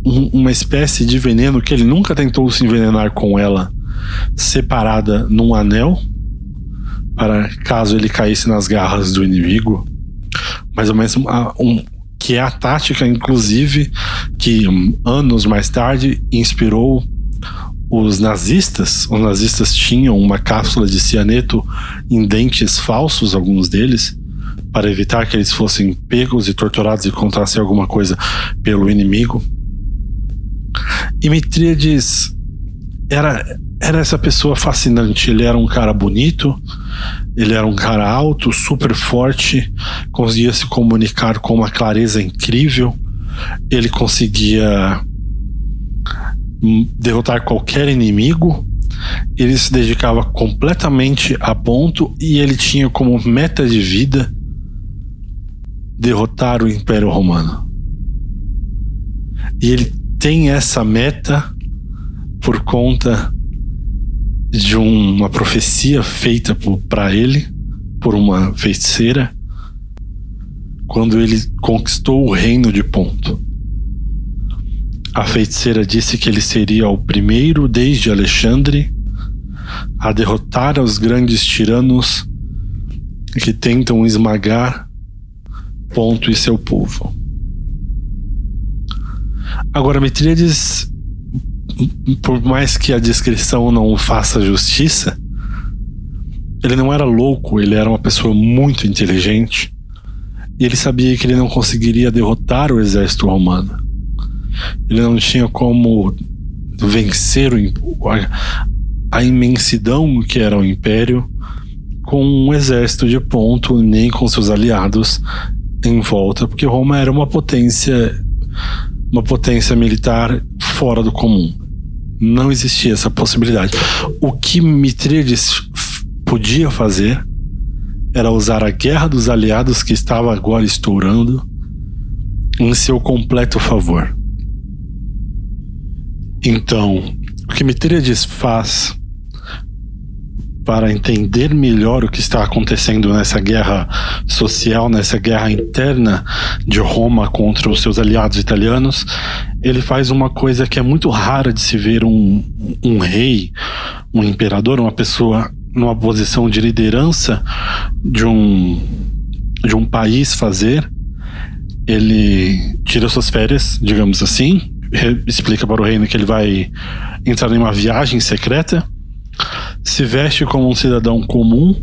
uma espécie de veneno que ele nunca tentou se envenenar com ela, separada num anel, para caso ele caísse nas garras do inimigo. Mais ou menos um, que é a tática, inclusive, que anos mais tarde inspirou os nazistas. Os nazistas tinham uma cápsula de cianeto em dentes falsos, alguns deles, para evitar que eles fossem pegos e torturados e contassem alguma coisa pelo inimigo. E Mitríades era, era essa pessoa fascinante. Ele era um cara bonito, ele era um cara alto, super forte, conseguia se comunicar com uma clareza incrível. Ele conseguia derrotar qualquer inimigo. Ele se dedicava completamente a ponto e ele tinha como meta de vida derrotar o Império Romano. E ele tem essa meta por conta de uma profecia feita para ele por uma feiticeira quando ele conquistou o reino de Ponto. A feiticeira disse que ele seria o primeiro desde Alexandre a derrotar os grandes tiranos que tentam esmagar Ponto e seu povo. Agora, Mitríades, por mais que a descrição não faça justiça, ele não era louco, ele era uma pessoa muito inteligente. E ele sabia que ele não conseguiria derrotar o exército romano. Ele não tinha como vencer o, a, a imensidão que era o império com um exército de ponto, nem com seus aliados em volta, porque Roma era uma potência, uma potência militar fora do comum. Não existia essa possibilidade. O que Mitríades podia fazer era usar a guerra dos aliados que estava agora estourando em seu completo favor. Então, o que Mitríades faz para entender melhor o que está acontecendo nessa guerra social, nessa guerra interna de Roma contra os seus aliados italianos, ele faz uma coisa que é muito rara de se ver um, um rei, um imperador, uma pessoa numa posição de liderança de um, de um país fazer. Ele tira suas férias, digamos assim, explica para o reino que ele vai entrar em uma viagem secreta se veste como um cidadão comum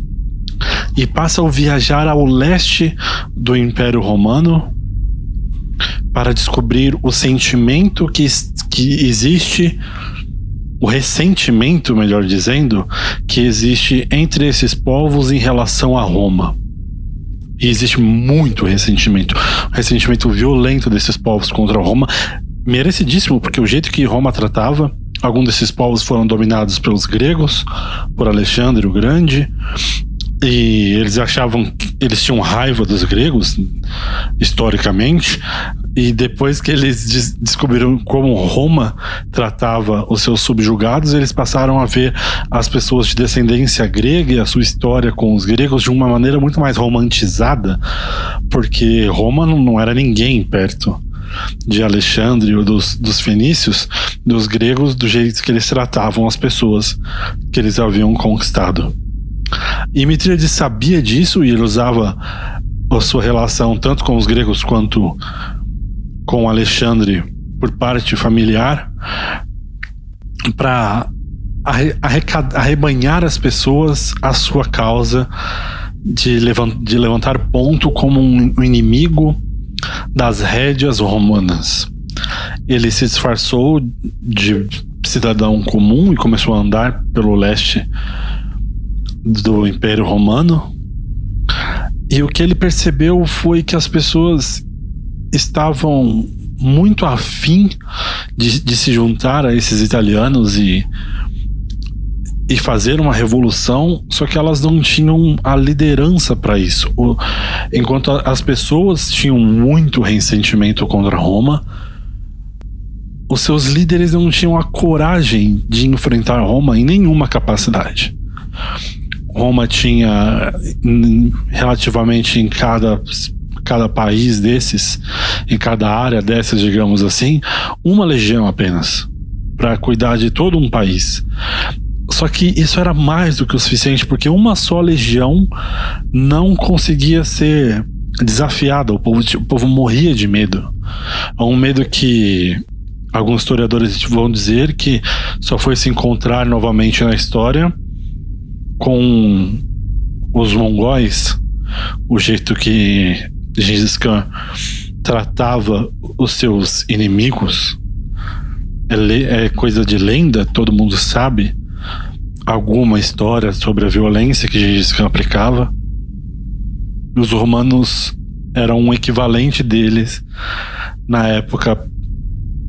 e passa a viajar ao leste do Império Romano para descobrir o sentimento que, que existe, o ressentimento, melhor dizendo, que existe entre esses povos em relação a Roma. E existe muito ressentimento. ressentimento violento desses povos contra Roma, merecidíssimo, porque o jeito que Roma tratava Alguns desses povos foram dominados pelos gregos, por Alexandre o Grande, e eles achavam que eles tinham raiva dos gregos historicamente e depois que eles des descobriram como Roma tratava os seus subjugados eles passaram a ver as pessoas de descendência grega e a sua história com os gregos de uma maneira muito mais romantizada porque Roma não era ninguém perto de Alexandre ou dos, dos fenícios, dos gregos, do jeito que eles tratavam as pessoas que eles haviam conquistado. E Mitríades sabia disso e ele usava a sua relação tanto com os gregos quanto com Alexandre por parte familiar para arrebanhar as pessoas à sua causa de, de levantar ponto como um inimigo das rédeas romanas. Ele se disfarçou de cidadão comum e começou a andar pelo leste do Império Romano. E o que ele percebeu foi que as pessoas estavam muito afim de, de se juntar a esses italianos e e fazer uma revolução, só que elas não tinham a liderança para isso. O, enquanto as pessoas tinham muito ressentimento contra Roma, os seus líderes não tinham a coragem de enfrentar Roma em nenhuma capacidade. Roma tinha relativamente em cada cada país desses, em cada área dessas, digamos assim, uma legião apenas para cuidar de todo um país. Só que isso era mais do que o suficiente, porque uma só legião não conseguia ser desafiada. O povo, o povo morria de medo. É um medo que alguns historiadores vão dizer que só foi se encontrar novamente na história com os mongóis, o jeito que Gengis Khan tratava os seus inimigos. É, é coisa de lenda, todo mundo sabe alguma história sobre a violência que Gengis aplicava. Os romanos eram um equivalente deles na época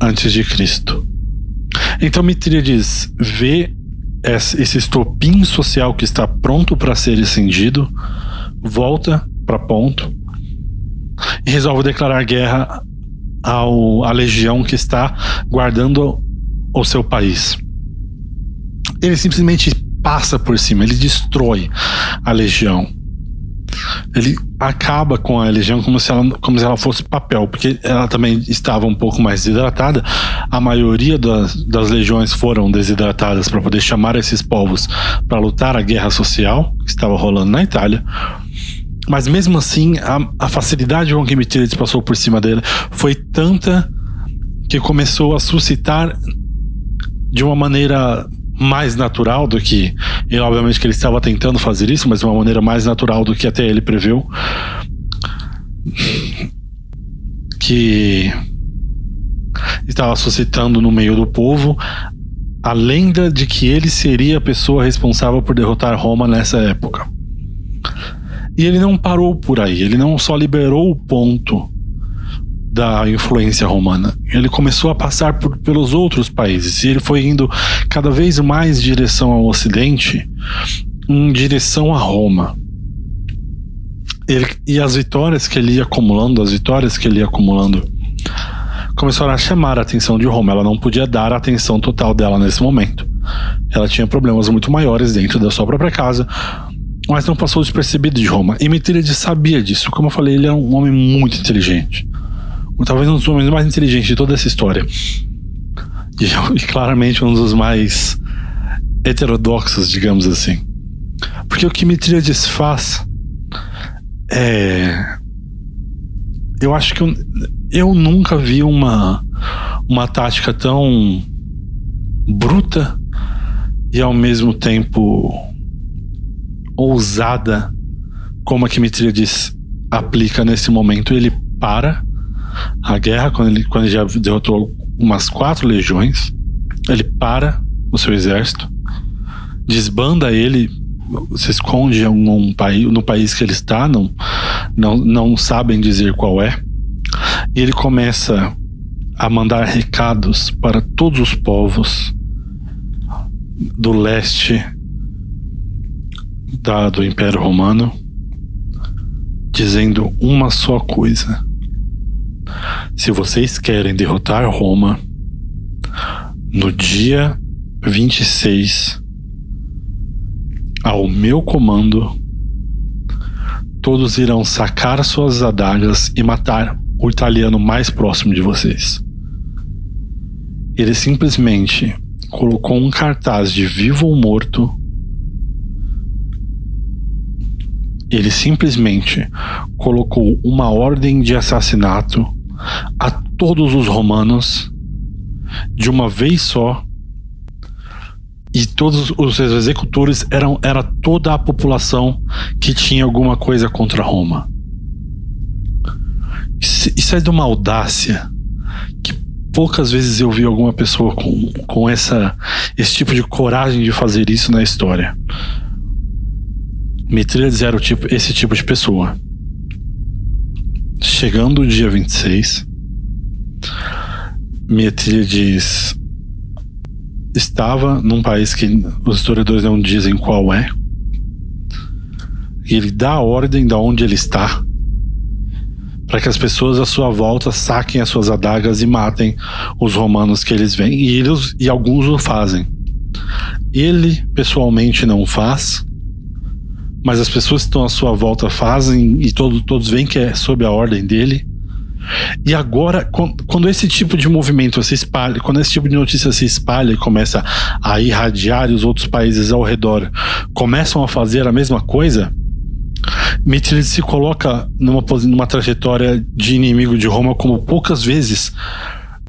antes de Cristo. Então Mitríades vê esse estopim social que está pronto para ser incendido, volta para Ponto e resolve declarar guerra ao, à legião que está guardando o seu país ele simplesmente passa por cima, ele destrói a legião. ele acaba com a legião como se ela, como se ela fosse papel, porque ela também estava um pouco mais desidratada. A maioria das, das legiões foram desidratadas para poder chamar esses povos para lutar a guerra social que estava rolando na Itália. Mas mesmo assim, a, a facilidade com que Mitrides passou por cima dele foi tanta que começou a suscitar de uma maneira mais natural do que. E obviamente que ele estava tentando fazer isso, mas de uma maneira mais natural do que até ele preveu. Que estava suscitando no meio do povo a lenda de que ele seria a pessoa responsável por derrotar Roma nessa época. E ele não parou por aí, ele não só liberou o ponto da influência romana. Ele começou a passar por, pelos outros países e ele foi indo cada vez mais em direção ao Ocidente, em direção a Roma. Ele, e as vitórias que ele ia acumulando, as vitórias que ele ia acumulando, começaram a chamar a atenção de Roma. Ela não podia dar a atenção total dela nesse momento. Ela tinha problemas muito maiores dentro da sua própria casa, mas não passou despercebido de Roma. E Mitríades sabia disso. Como eu falei, ele era um homem muito inteligente talvez um dos homens mais inteligentes de toda essa história. E, *laughs* claramente um dos mais heterodoxos, digamos assim. Porque o que Mitríades faz é. Eu acho que eu, eu nunca vi uma, uma tática tão bruta e ao mesmo tempo ousada como a que Mitríades aplica nesse momento. Ele para a guerra, quando ele, quando ele já derrotou umas quatro legiões, ele para o seu exército, desbanda ele, se esconde em um país, no país que ele está, não, não, não sabem dizer qual é, e ele começa a mandar recados para todos os povos do leste da, do Império Romano, dizendo uma só coisa se vocês querem derrotar Roma, no dia 26, ao meu comando, todos irão sacar suas adagas e matar o italiano mais próximo de vocês. Ele simplesmente colocou um cartaz de vivo ou morto. Ele simplesmente colocou uma ordem de assassinato a todos os romanos de uma vez só e todos os executores eram era toda a população que tinha alguma coisa contra Roma. Isso, é de uma audácia que poucas vezes eu vi alguma pessoa com, com essa esse tipo de coragem de fazer isso na história. Mitríades era tipo, esse tipo de pessoa. Chegando o dia 26, minha tia diz: estava num país que os historiadores não dizem qual é. E ele dá a ordem de onde ele está para que as pessoas à sua volta saquem as suas adagas e matem os romanos que eles veem. E, eles, e alguns o fazem. Ele pessoalmente não faz, mas as pessoas que estão à sua volta fazem e todo, todos veem que é sob a ordem dele. E agora, quando esse tipo de movimento se espalha, quando esse tipo de notícia se espalha e começa a irradiar e os outros países ao redor começam a fazer a mesma coisa, Mitríades se coloca numa, numa trajetória de inimigo de Roma como poucas vezes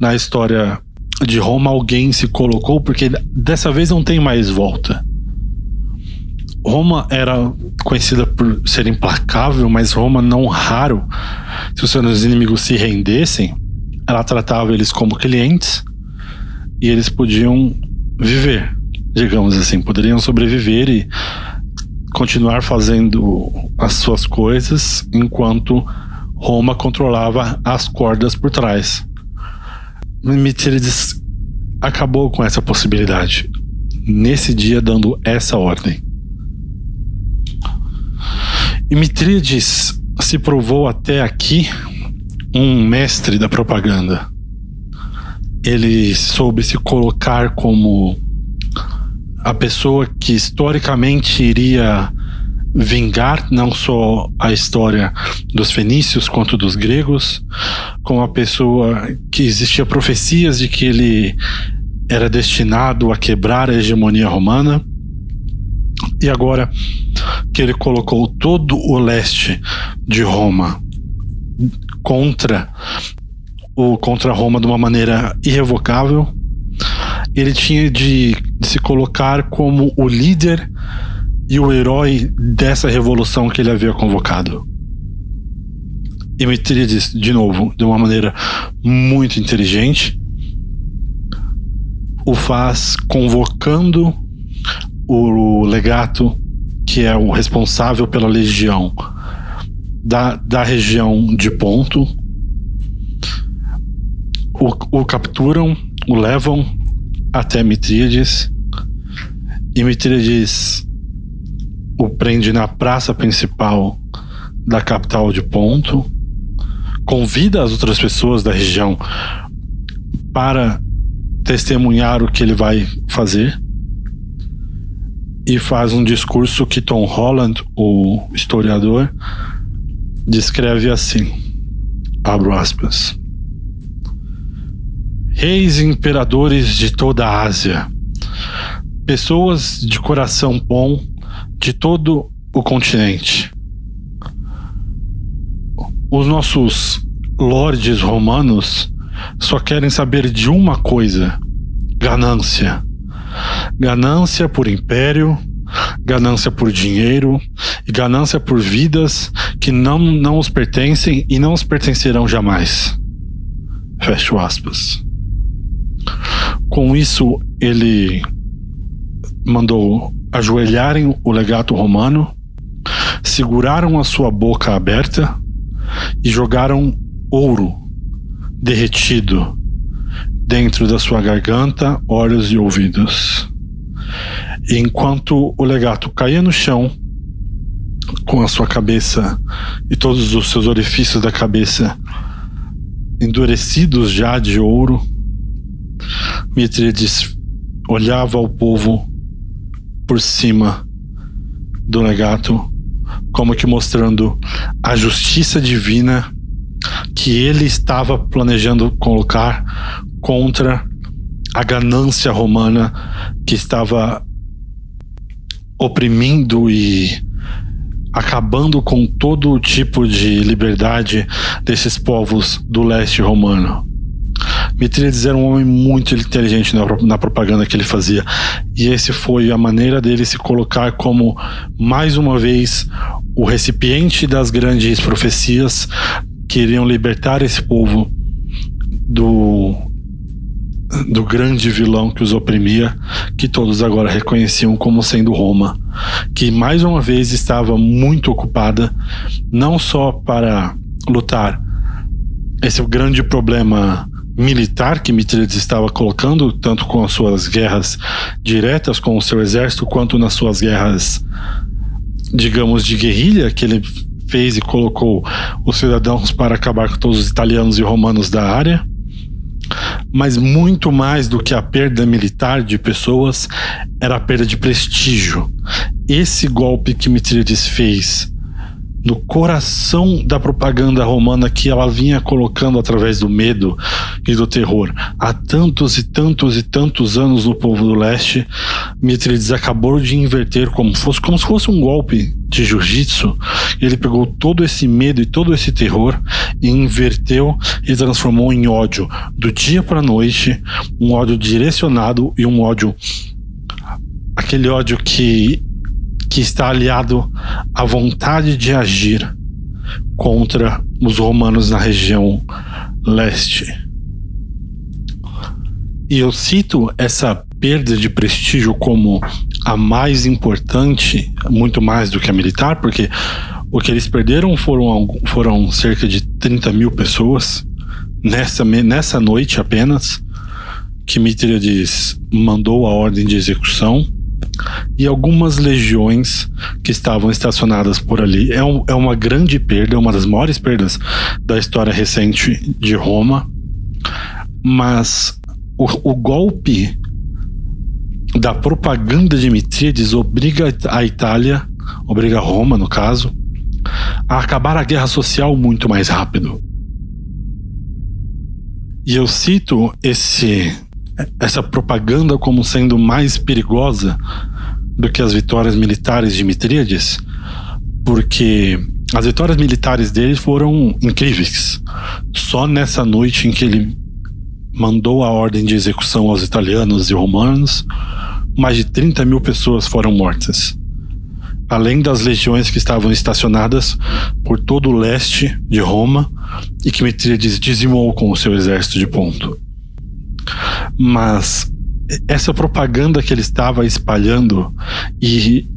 na história de Roma alguém se colocou, porque dessa vez não tem mais volta. Roma era conhecida por ser implacável, mas Roma não raro, se os seus inimigos se rendessem, ela tratava eles como clientes e eles podiam viver, digamos assim, poderiam sobreviver e continuar fazendo as suas coisas enquanto Roma controlava as cordas por trás. Mitríades acabou com essa possibilidade nesse dia dando essa ordem. E Mitríades se provou até aqui um mestre da propaganda. Ele soube se colocar como a pessoa que historicamente iria vingar não só a história dos fenícios quanto dos gregos, como a pessoa que existia profecias de que ele era destinado a quebrar a hegemonia romana. E agora que ele colocou todo o leste de Roma contra o contra Roma de uma maneira irrevocável, ele tinha de, de se colocar como o líder e o herói dessa revolução que ele havia convocado. E Mitríades, de novo, de uma maneira muito inteligente, o faz convocando o legato, que é o responsável pela legião da, da região de Ponto. O, o capturam, o levam até Mitríades. E Mitríades o prende na praça principal da capital de Ponto. Convida as outras pessoas da região para testemunhar o que ele vai fazer e faz um discurso que Tom Holland, o historiador, descreve assim: abro aspas. Reis e imperadores de toda a Ásia, pessoas de coração bom de todo o continente. Os nossos lordes romanos só querem saber de uma coisa: ganância. Ganância por império, ganância por dinheiro e ganância por vidas que não, não os pertencem e não os pertencerão jamais. Fecho aspas. Com isso, ele mandou ajoelharem o legato romano, seguraram a sua boca aberta e jogaram ouro derretido dentro da sua garganta, olhos e ouvidos. enquanto o legato caía no chão, com a sua cabeça e todos os seus orifícios da cabeça endurecidos já de ouro, Mitríades olhava ao povo por cima do legato, como que mostrando a justiça divina que ele estava planejando colocar contra a ganância romana que estava oprimindo e acabando com todo tipo de liberdade desses povos do leste romano. Mitríades era um homem muito inteligente na, na, propaganda que ele fazia. E esse foi a maneira dele se colocar como, mais uma vez, o recipiente das grandes profecias que iriam libertar esse povo do, do grande vilão que os oprimia, que todos agora reconheciam como sendo Roma, que mais uma vez estava muito ocupada, não só para lutar esse grande problema militar que Mitrídates estava colocando, tanto com as suas guerras diretas com o seu exército, quanto nas suas guerras, digamos, de guerrilha, que ele fez e colocou os cidadãos para acabar com todos os italianos e romanos da área. Mas muito mais do que a perda militar de pessoas, era a perda de prestígio. Esse golpe que Mitrídates fez no coração da propaganda romana que ela vinha colocando através do medo e do terror há tantos e tantos e tantos anos no povo do leste, Mitrídates acabou de inverter como, fosse, como se fosse um golpe de jiu-jitsu. Ele pegou todo esse medo e todo esse terror e inverteu e transformou em ódio do dia para noite, um ódio direcionado e um ódio aquele ódio que que está aliado à vontade de agir contra os romanos na região leste. E eu cito essa perda de prestígio como a mais importante, muito mais do que a militar, porque o que eles perderam foram, foram cerca de 30 mil pessoas nessa, nessa noite apenas, que Mitríades mandou a ordem de execução e algumas legiões que estavam estacionadas por ali. É, um, é uma grande perda, é uma das maiores perdas da história recente de Roma, mas o, o golpe da propaganda de Mitríades obriga a Itália obriga Roma, no caso, a acabar a guerra social muito mais rápido. E eu cito esse essa propaganda como sendo mais perigosa do que as vitórias militares de Mitríades, porque as vitórias militares dele foram incríveis. Só nessa noite em que ele mandou a ordem de execução aos italianos e romanos, mais de 30 mil pessoas foram mortas. Além das legiões que estavam estacionadas por todo o leste de Roma e que Mitríades dizimou com o seu exército de ponto. Mas essa propaganda que ele estava espalhando e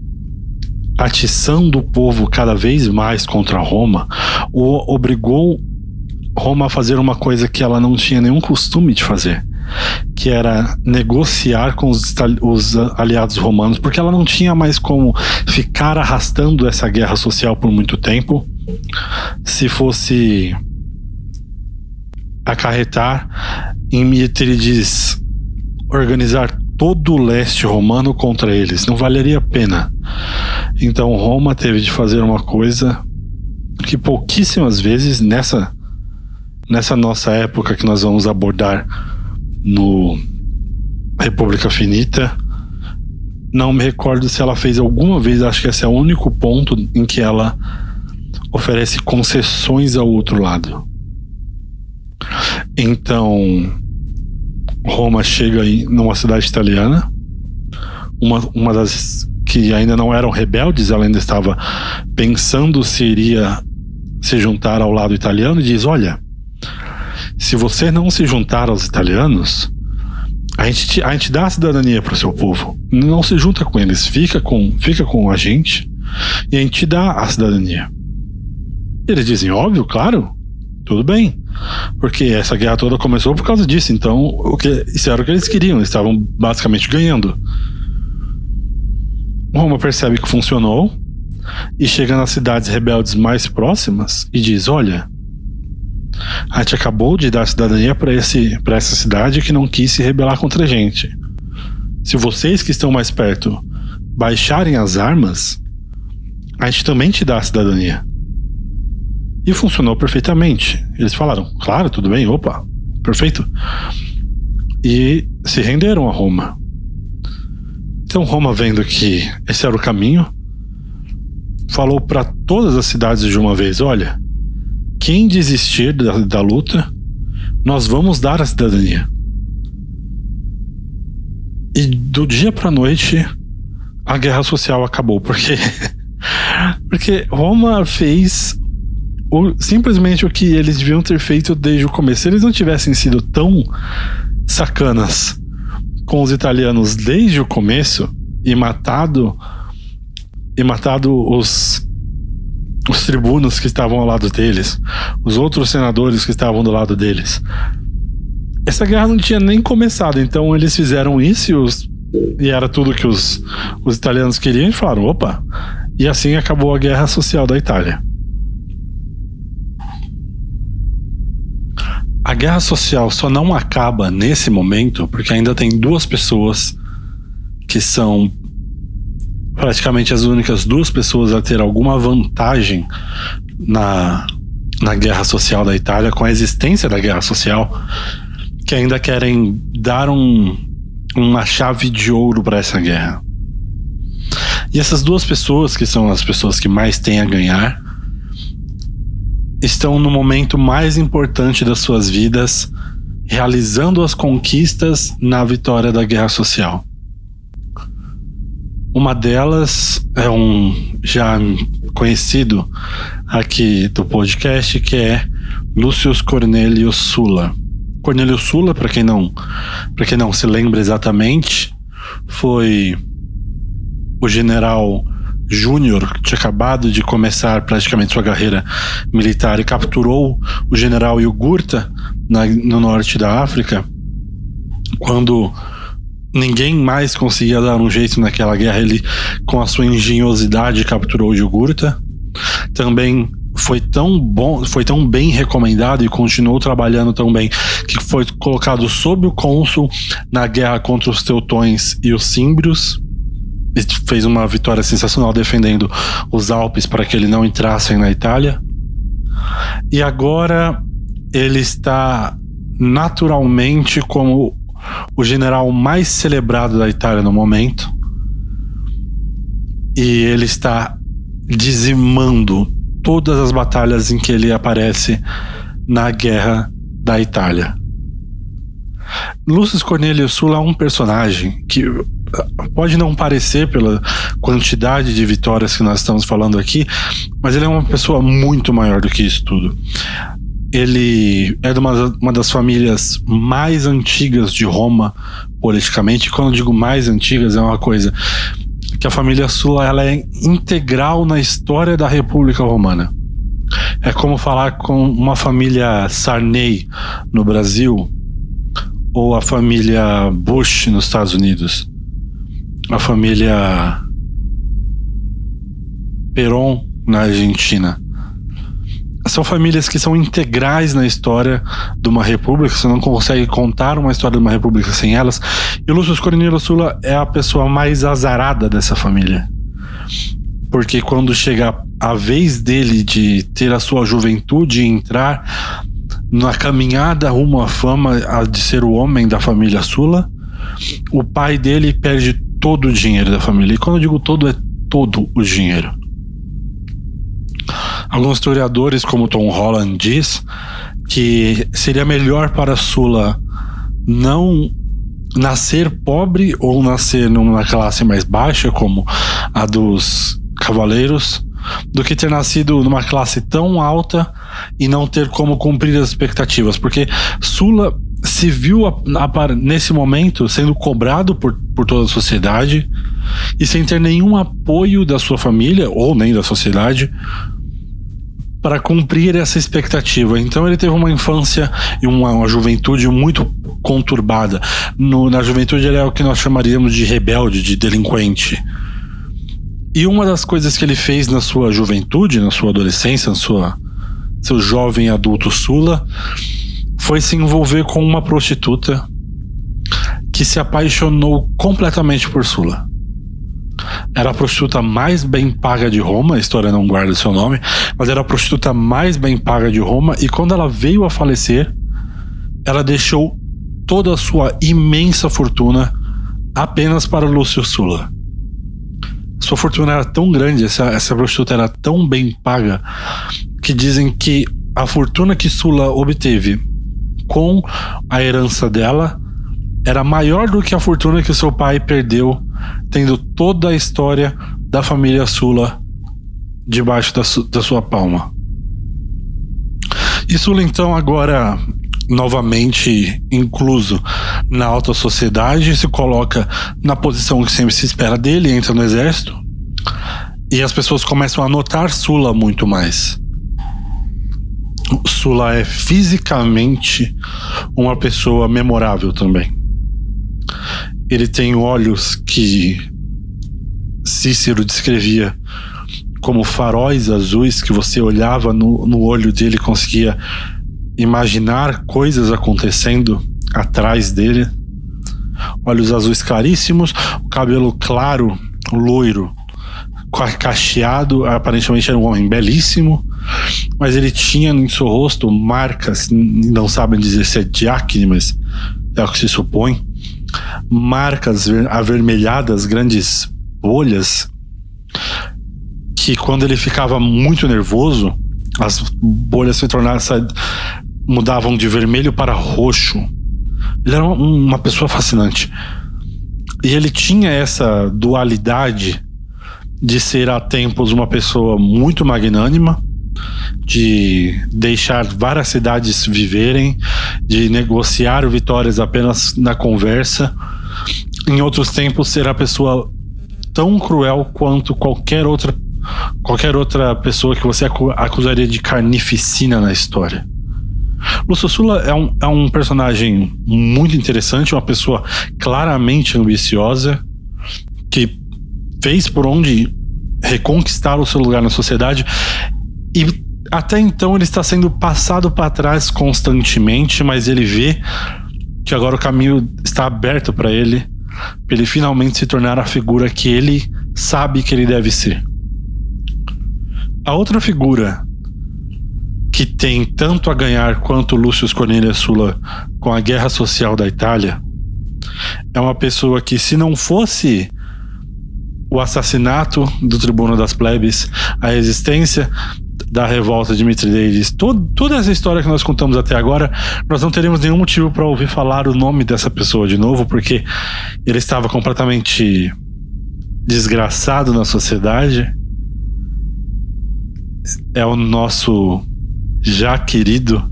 atiçando o povo cada vez mais contra Roma o obrigou Roma a fazer uma coisa que ela não tinha nenhum costume de fazer, que era negociar com os, os, aliados romanos, porque ela não tinha mais como ficar arrastando essa guerra social por muito tempo. Se fosse acarretar em Mitríades organizar todo o leste romano contra eles, não valeria a pena. Então Roma teve de fazer uma coisa que pouquíssimas vezes nessa nessa nossa época que nós vamos abordar no República Finita, não me recordo se ela fez alguma vez, acho que esse é o único ponto em que ela oferece concessões ao outro lado. Então, Roma chega aí numa cidade italiana, uma, uma das que ainda não eram rebeldes, ela ainda estava pensando se iria se juntar ao lado italiano e diz: Olha, se você não se juntar aos italianos, a gente, a gente dá a cidadania para o seu povo. Não se junta com eles, fica com, fica com a gente e a gente dá a cidadania. Eles dizem, óbvio, claro, tudo bem. Porque essa guerra toda começou por causa disso. Então, o que, isso era o que eles queriam, eles estavam basicamente ganhando. Roma percebe que funcionou e chega nas cidades rebeldes mais próximas e diz: Olha, a gente acabou de dar cidadania para essa cidade que não quis se rebelar contra a gente. Se vocês que estão mais perto baixarem as armas, a gente também te dá a cidadania. E funcionou perfeitamente. Eles falaram, claro, tudo bem, opa, perfeito. E se renderam a Roma. Então Roma, vendo que esse era o caminho, falou para todas as cidades de uma vez: olha, quem desistir da, da luta, nós vamos dar a cidadania. E do dia para noite, a guerra social acabou, porque *laughs* porque Roma fez o, simplesmente o que eles deviam ter feito desde o começo. Se eles não tivessem sido tão sacanas com os italianos desde o começo e matado e matado os os tribunos que estavam ao lado deles, os outros senadores que estavam do lado deles. Essa guerra não tinha nem começado, então eles fizeram isso e, os, e era tudo que os, os italianos queriam e falaram: opa! E assim acabou a guerra social da Itália. A guerra social só não acaba nesse momento porque ainda tem duas pessoas que são praticamente as únicas duas pessoas a ter alguma vantagem na, na guerra social da Itália, com a existência da guerra social, que ainda querem dar um, uma chave de ouro para essa guerra. E essas duas pessoas, que são as pessoas que mais têm a ganhar, estão no momento mais importante das suas vidas, realizando as conquistas na vitória da guerra social. Uma delas é um já conhecido aqui do podcast, que é Lúcio Cornélio Sula. Cornélio Sula, para quem não, para quem não se lembra exatamente, foi o general Júnior, que tinha acabado de começar praticamente sua carreira militar e capturou o general Yugurta na, no norte da África, quando ninguém mais conseguia dar um jeito naquela guerra. Ele, com a sua engenhosidade, capturou o Jugurta. Também foi tão bom, foi tão bem recomendado e continuou trabalhando tão bem que foi colocado sob o cônsul na guerra contra os teutões e os símbrios. Fez uma vitória sensacional defendendo os Alpes para que ele não entrassem na Itália. E agora ele está naturalmente como o general mais celebrado da Itália no momento. E ele está dizimando todas as batalhas em que ele aparece na guerra da Itália. Lúcio Cornélio Sula é um personagem que pode não parecer pela quantidade de vitórias que nós estamos falando aqui, mas ele é uma pessoa muito maior do que isso tudo. Ele é de uma, uma das famílias mais antigas de Roma, politicamente. Quando eu digo mais antigas, é uma coisa que a família Sula ela é integral na história da República Romana. É como falar com uma família Sarney no Brasil ou a família Bush nos Estados Unidos, a família Perón na Argentina. São famílias que são integrais na história de uma república, você não consegue contar uma história de uma república sem elas. E o Lúcio Coronel Sula é a pessoa mais azarada dessa família. Porque quando chega a vez dele de ter a sua juventude e entrar na caminhada rumo à fama de ser o homem da família Sula, o pai dele perde todo o dinheiro da família. E quando eu digo todo, é todo o dinheiro. Alguns historiadores, como Tom Holland, diz que seria melhor para Sula não nascer pobre ou nascer numa classe mais baixa, como a dos cavaleiros, do que ter nascido numa classe tão alta e não ter como cumprir as expectativas, porque Sula se viu nesse momento sendo cobrado por, por toda a sociedade e sem ter nenhum apoio da sua família ou nem da sociedade para cumprir essa expectativa. Então ele teve uma infância e uma, uma juventude muito conturbada. No, na juventude ele é o que nós chamaríamos de rebelde, de delinquente. E uma das coisas que ele fez na sua juventude, na sua adolescência, na sua seu jovem adulto Sula, foi se envolver com uma prostituta que se apaixonou completamente por Sula. Era a prostituta mais bem paga de Roma, a história não guarda seu nome, mas era a prostituta mais bem paga de Roma, e quando ela veio a falecer, ela deixou toda a sua imensa fortuna apenas para Lúcio Sula. Sua fortuna era tão grande, essa, essa prostituta era tão bem paga, que dizem que a fortuna que Sula obteve com a herança dela era maior do que a fortuna que seu pai perdeu, tendo toda a história da família Sula debaixo da, su da sua palma. E Sula, então, agora novamente incluso na alta sociedade, se coloca na posição que sempre se espera dele, entra no exército. E as pessoas começam a notar Sula muito mais. Sula é fisicamente uma pessoa memorável também. Ele tem olhos que Cícero descrevia como faróis azuis que você olhava no, no olho dele e conseguia imaginar coisas acontecendo atrás dele. Olhos azuis claríssimos, cabelo claro, loiro, cacheado, aparentemente era um homem belíssimo, mas ele tinha em seu rosto marcas, não sabem dizer se é de acne, mas é o que se supõe, marcas avermelhadas, grandes bolhas, que quando ele ficava muito nervoso, as bolhas se tornavam mudavam de vermelho para roxo. Ele era uma pessoa fascinante. E ele tinha essa dualidade de ser a tempos uma pessoa muito magnânima, de deixar várias cidades viverem, de negociar vitórias apenas na conversa. Em outros tempos, ser a pessoa tão cruel quanto qualquer outra qualquer outra pessoa que você acusaria de carnificina na história. Lúcio Sula é um, é um personagem muito interessante, uma pessoa claramente ambiciosa, que fez por onde reconquistar o seu lugar na sociedade e até então ele está sendo passado para trás constantemente, mas ele vê que agora o caminho está aberto para ele para ele finalmente se tornar a figura que ele sabe que ele deve ser. A outra figura que tem tanto a ganhar quanto Lúcio Cornelius Sulla com a guerra social da Itália é uma pessoa que, se não fosse o assassinato do Tribuno das Plebes, a existência da revolta de Mitrideides, todo, toda essa história que nós contamos até agora, nós não teríamos nenhum motivo para ouvir falar o nome dessa pessoa de novo, porque ele estava completamente desgraçado na sociedade. É o nosso já querido,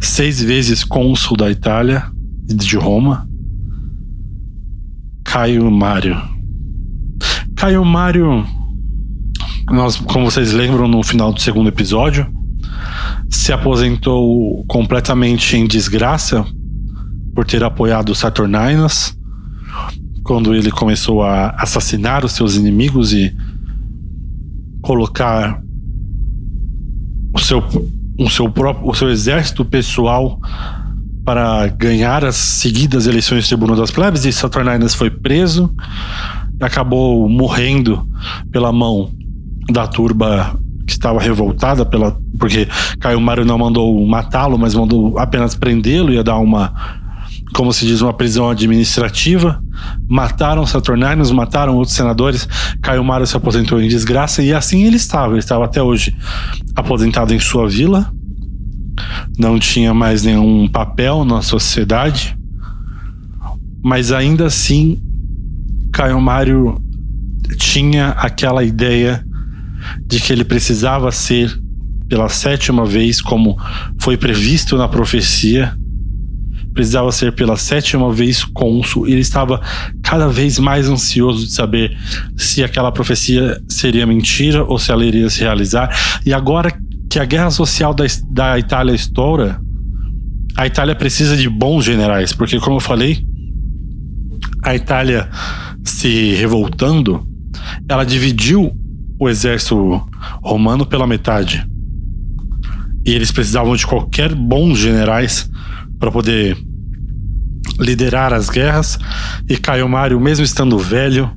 seis vezes cônsul da Itália e de Roma, Caio Mário. Caio Mário nós, como vocês lembram no final do segundo episódio, se aposentou completamente em desgraça por ter apoiado Saturninus quando ele começou a assassinar os seus inimigos e colocar o seu, o seu próprio o seu exército pessoal para ganhar as seguidas eleições do Tribunal das Plebes e Saturninus foi preso acabou morrendo pela mão da turba que estava revoltada pela porque Caio Mário não mandou matá-lo, mas mandou apenas prendê-lo, ia dar uma como se diz, uma prisão administrativa. Mataram Saturninos, mataram outros senadores. Caio Mário se aposentou em desgraça e assim ele estava. Ele estava até hoje aposentado em sua vila. Não tinha mais nenhum papel na sociedade. Mas ainda assim, Caio Mário tinha aquela ideia de que ele precisava ser, pela sétima vez, como foi previsto na profecia, precisava ser pela sétima vez cônsul. Ele estava cada vez mais ansioso de saber se aquela profecia seria mentira ou se ela iria se realizar. E agora que a guerra social da, da Itália estoura, a Itália precisa de bons generais, porque, como eu falei, a Itália se revoltando, ela dividiu o exército romano pela metade. E eles precisavam de qualquer bons generais para poder liderar as guerras. E Caio Mário, mesmo estando velho,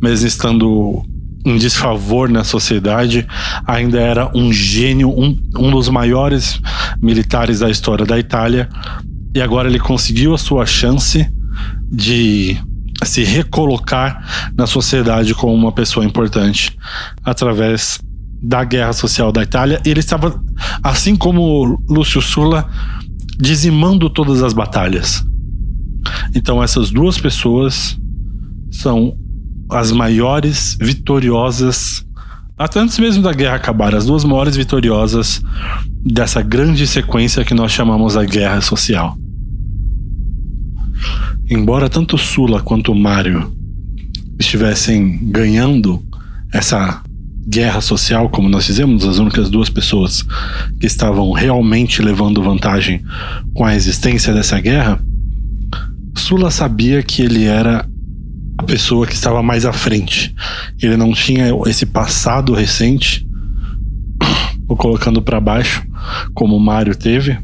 mesmo estando em desfavor na sociedade, ainda era um gênio, um, um dos maiores militares da história da Itália. E agora ele conseguiu a sua chance de se recolocar na sociedade como uma pessoa importante através da guerra social da Itália. Ele estava, assim como Lúcio Sulla, dizimando todas as batalhas. Então essas duas pessoas são as maiores vitoriosas, até antes mesmo da guerra acabar, as duas maiores vitoriosas dessa grande sequência que nós chamamos a guerra social. Embora tanto Sula quanto Mario estivessem ganhando essa guerra social, como nós fizemos, as únicas duas pessoas que estavam realmente levando vantagem com a existência dessa guerra, Sula sabia que ele era a pessoa que estava mais à frente. Ele não tinha esse passado recente, *coughs* o colocando para baixo, como o Mario teve,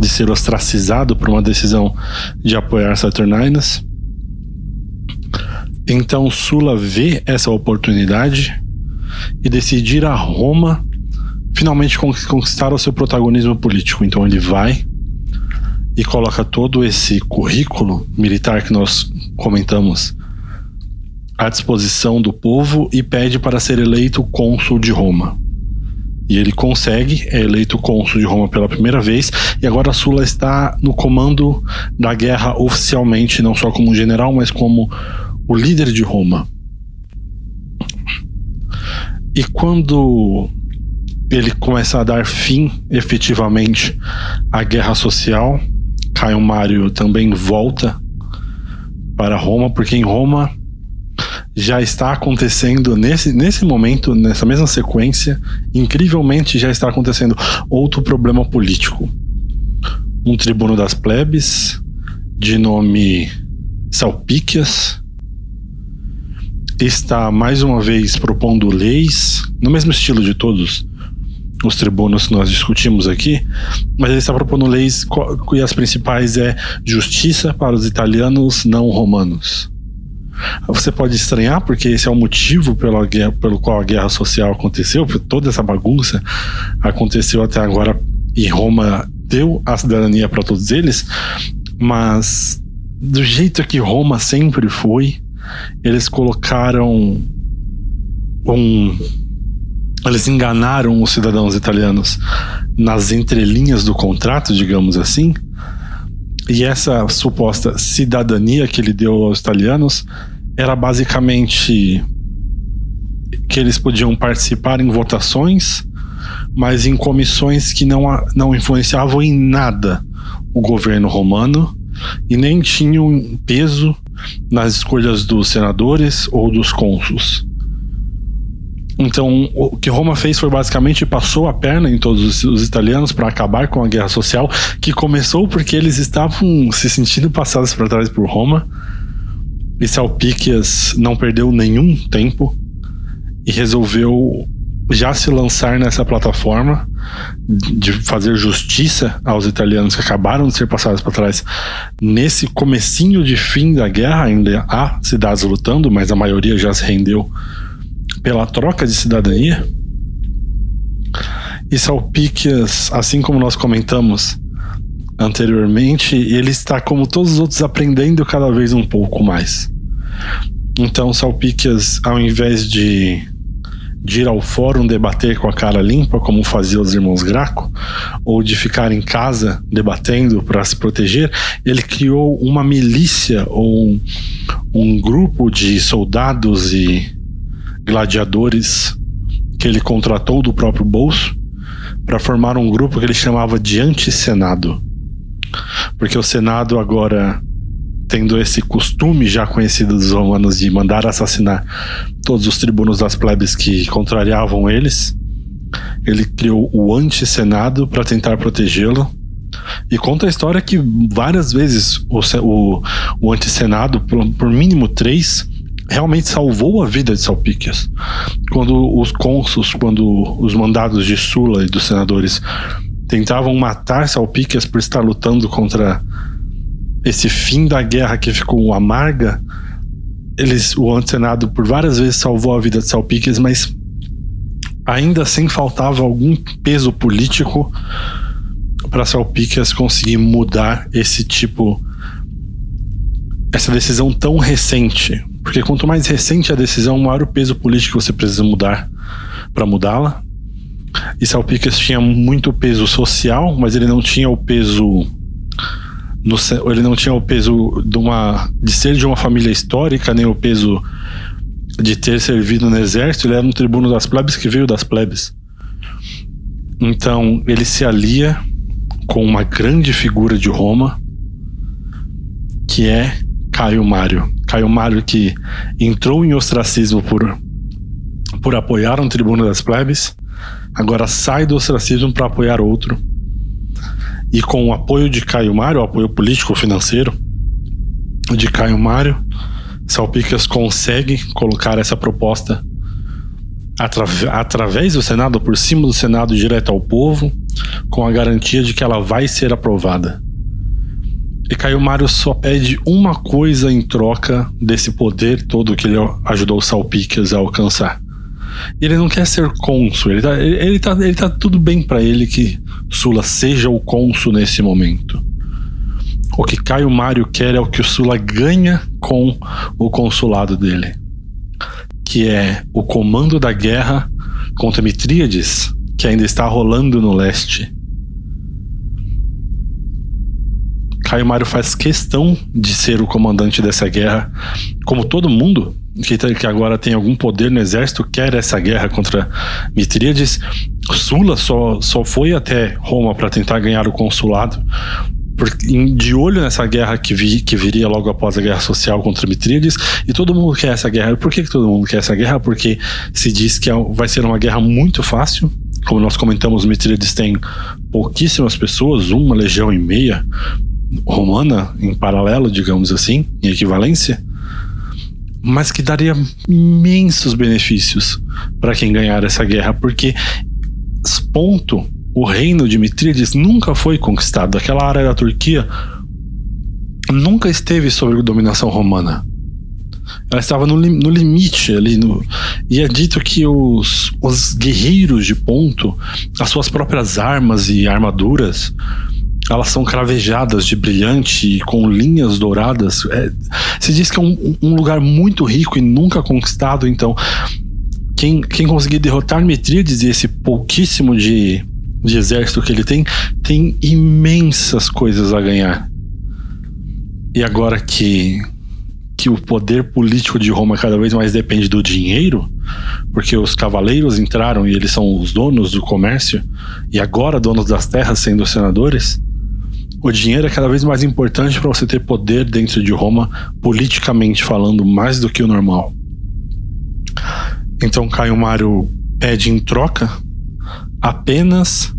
de ser ostracizado por uma decisão de apoiar Saturninus. Então Sula vê essa oportunidade e decide ir a Roma finalmente conquistar o seu protagonismo político. Então ele vai e coloca todo esse currículo militar que nós comentamos à disposição do povo e pede para ser eleito cônsul de Roma. E ele consegue, é eleito cônsul de Roma pela primeira vez, e agora Sula está no comando da guerra oficialmente, não só como general, mas como o líder de Roma. E quando ele começa a dar fim efetivamente à guerra social, Caio Mário também volta para Roma, porque em Roma já está acontecendo nesse, nesse momento, nessa mesma sequência, incrivelmente já está acontecendo outro problema político. Um tribuno das plebes, de nome Salpíquias, está mais uma vez propondo leis, no mesmo estilo de todos os tribunos que nós discutimos aqui, mas ele está propondo leis e as principais é justiça para os italianos não romanos Você pode estranhar, porque esse é o motivo pela guerra, pelo qual a guerra social aconteceu, toda essa bagunça aconteceu até agora e Roma deu a cidadania para todos eles, mas do jeito que Roma sempre foi, eles colocaram um. Eles enganaram os cidadãos italianos nas entrelinhas do contrato, digamos assim, e essa suposta cidadania que ele deu aos italianos era basicamente que eles podiam participar em votações, mas em comissões que não, não influenciavam em nada o governo romano e nem tinham peso nas escolhas dos senadores ou dos cônsuls. Então, o que Roma fez foi basicamente passou a perna em todos os, os italianos para acabar com a guerra social, que começou porque eles estavam se sentindo passados para trás por Roma. E Salpíquias não perdeu nenhum tempo e resolveu já se lançar nessa plataforma de fazer justiça aos italianos que acabaram de ser passados para trás nesse comecinho de fim da guerra ainda há cidades lutando mas a maioria já se rendeu pela troca de cidadania. E Salpíquias, assim como nós comentamos anteriormente, ele está, como todos os outros, aprendendo cada vez um pouco mais. Então, Salpíquias, ao invés de, de ir ao fórum debater com a cara limpa, como faziam os irmãos Graco, ou de ficar em casa debatendo para se proteger, ele criou uma milícia ou um, um grupo de soldados e gladiadores que ele contratou do próprio bolso para formar um grupo que ele chamava de anti-senado. Porque o Senado agora tendo esse costume já conhecido dos romanos de mandar assassinar todos os tribunos das plebes que contrariavam eles, ele criou o anti-senado para tentar protegê-lo. E conta a história que várias vezes o, o, o anti-senado, por, por mínimo três, realmente salvou a vida de Salpíquias. Quando os cônsuls, quando os mandados de Sula e dos senadores tentavam matar Salpíquias por estar lutando contra esse fim da guerra que ficou amarga, eles, o antenado por várias vezes salvou a vida de Salpíquias, mas ainda assim faltava algum peso político para Salpíquias conseguir mudar esse tipo essa decisão tão recente porque quanto mais recente a decisão, maior o peso político você precisa mudar para mudá-la. E Salpicas tinha muito peso social, mas ele não tinha o peso no, ele não tinha o peso de uma de ser de uma família histórica, nem o peso de ter servido no exército, ele era um tribuno das plebes que veio das plebes. Então, ele se alia com uma grande figura de Roma, que é Caio Mário. Caio Mário que entrou em ostracismo por, por apoiar um tribuno das plebes, agora sai do ostracismo para apoiar outro. E com o apoio de Caio Mário, o apoio político-financeiro de Caio Mário, Salpicas consegue colocar essa proposta atra através do Senado, por cima do Senado, direto ao povo, com a garantia de que ela vai ser aprovada. E Caio Mário só pede uma coisa em troca desse poder todo que ele ajudou Salpicas a alcançar. Ele não quer ser cônsul, ele tá, ele, ele tá, ele tá tudo bem para ele que Sula seja o cônsul nesse momento. O que Caio Mário quer é o que o Sula ganha com o consulado dele, que é o comando da guerra contra Mitríades, que ainda está rolando no leste Caio Mário faz questão de ser o comandante dessa guerra, como todo mundo que, que agora tem algum poder no exército quer essa guerra contra Mitríades. Sula só, só foi até Roma para tentar ganhar o consulado, de olho nessa guerra que, vi, que viria logo após a guerra social contra Mitríades, e todo mundo quer essa guerra. Por que, que todo mundo quer essa guerra? Porque se diz que é vai ser uma guerra muito fácil. Como nós comentamos, Mitríades tem pouquíssimas pessoas, uma legião e meia, romana em paralelo, digamos assim, em equivalência, mas que daria imensos benefícios para quem ganhar essa guerra, porque ponto o reino de Mitríades nunca foi conquistado. Aquela área da Turquia nunca esteve sob dominação romana. ela estava no, no limite ali. No, e é dito que os, os guerreiros de ponto, as suas próprias armas e armaduras, elas são cravejadas de brilhante com linhas douradas. É, se diz que é um, um, lugar muito rico e nunca conquistado, então quem, quem conseguir derrotar Mitríades e esse pouquíssimo de, de exército que ele tem, tem imensas coisas a ganhar. E agora que que o poder político de Roma cada vez mais depende do dinheiro, porque os cavaleiros entraram e eles são os donos do comércio, e agora donos das terras sendo senadores, o dinheiro é cada vez mais importante para você ter poder dentro de Roma, politicamente falando, mais do que o normal. Então Caio Mário pede em troca apenas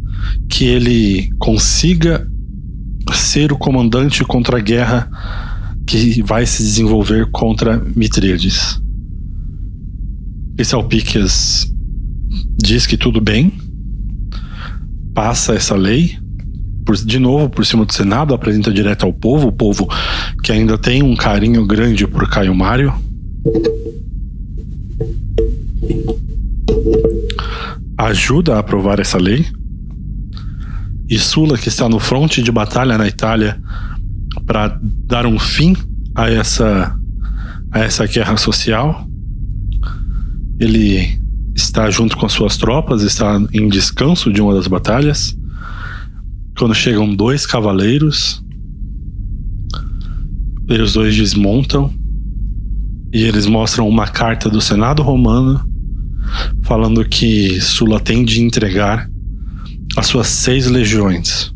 que ele consiga ser o comandante contra a guerra que vai se desenvolver contra Mitríades. Salpíquias diz que tudo bem, passa essa lei, por, de novo por cima do Senado, apresenta direto ao povo, o povo que ainda tem um carinho grande por Caio Mário. Ajuda a aprovar essa lei. E Sula, que está no fronte de batalha na Itália para dar um fim a essa, a essa guerra social, ele está junto com as suas tropas, está em descanso de uma das batalhas quando chegam dois cavaleiros, e os dois desmontam e eles mostram uma carta do Senado Romano falando que Sula tem de entregar as suas seis legiões.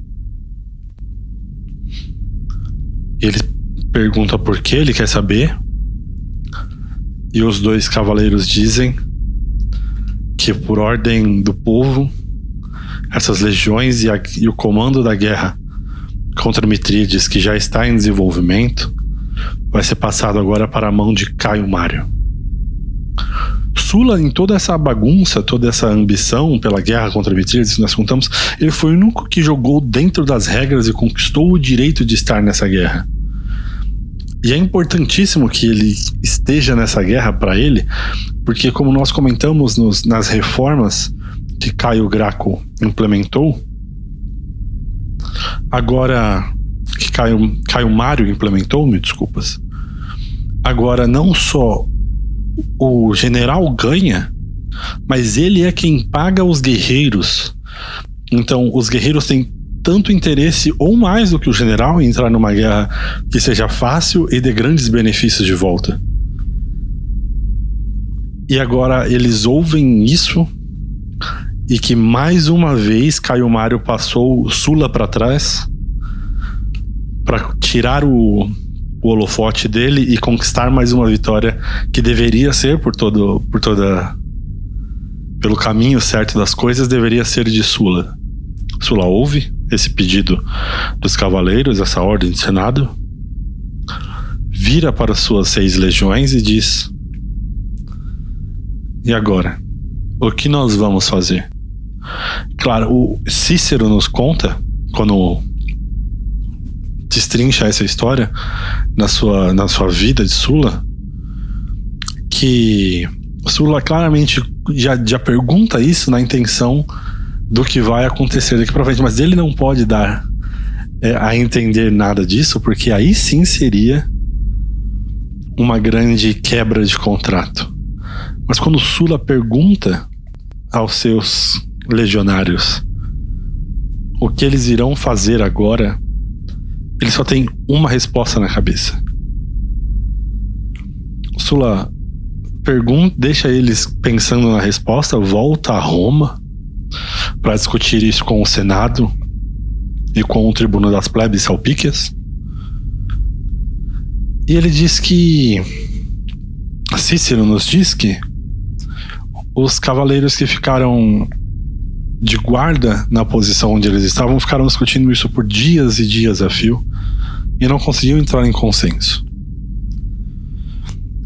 Ele pergunta por que, ele quer saber. E os dois cavaleiros dizem que, por ordem do povo, essas legiões e, a, e o comando da guerra contra Mitríades, que já está em desenvolvimento, vai ser passado agora para a mão de Caio Mário. Sula, em toda essa bagunça, toda essa ambição pela guerra contra Mitríades que nós contamos, ele foi o único que jogou dentro das regras e conquistou o direito de estar nessa guerra. E é importantíssimo que ele esteja nessa guerra para ele, porque, como nós comentamos nos, nas reformas que Caio Graco implementou, agora que Caio, Caio Mário implementou, me desculpas, agora não só o general ganha, mas ele é quem paga os guerreiros. Então, os guerreiros têm tanto interesse ou mais do que o general em entrar numa guerra que seja fácil e dê grandes benefícios de volta. E agora eles ouvem isso e que mais uma vez Caio Mário passou Sula para trás para tirar o, o holofote dele e conquistar mais uma vitória que deveria ser por todo por toda pelo caminho certo das coisas deveria ser de Sula. Sula ouve esse pedido dos cavaleiros, essa ordem do Senado, vira para suas seis legiões e diz: E agora? O que nós vamos fazer? Claro, o Cícero nos conta, quando destrincha essa história na sua, na sua vida de Sula, que Sula claramente já, já pergunta isso na intenção do que vai acontecer daqui para frente, mas ele não pode dar é, a entender nada disso, porque aí sim seria uma grande quebra de contrato. Mas quando Sula pergunta aos seus legionários o que eles irão fazer agora, ele só tem uma resposta na cabeça. Sula pergunta, deixa eles pensando na resposta, volta a Roma para discutir isso com o Senado e com o Tribuno das Plebes Salpíquias. E ele diz que Cícero nos diz que os cavaleiros que ficaram de guarda na posição onde eles estavam ficaram discutindo isso por dias e dias a fio e não conseguiam entrar em consenso.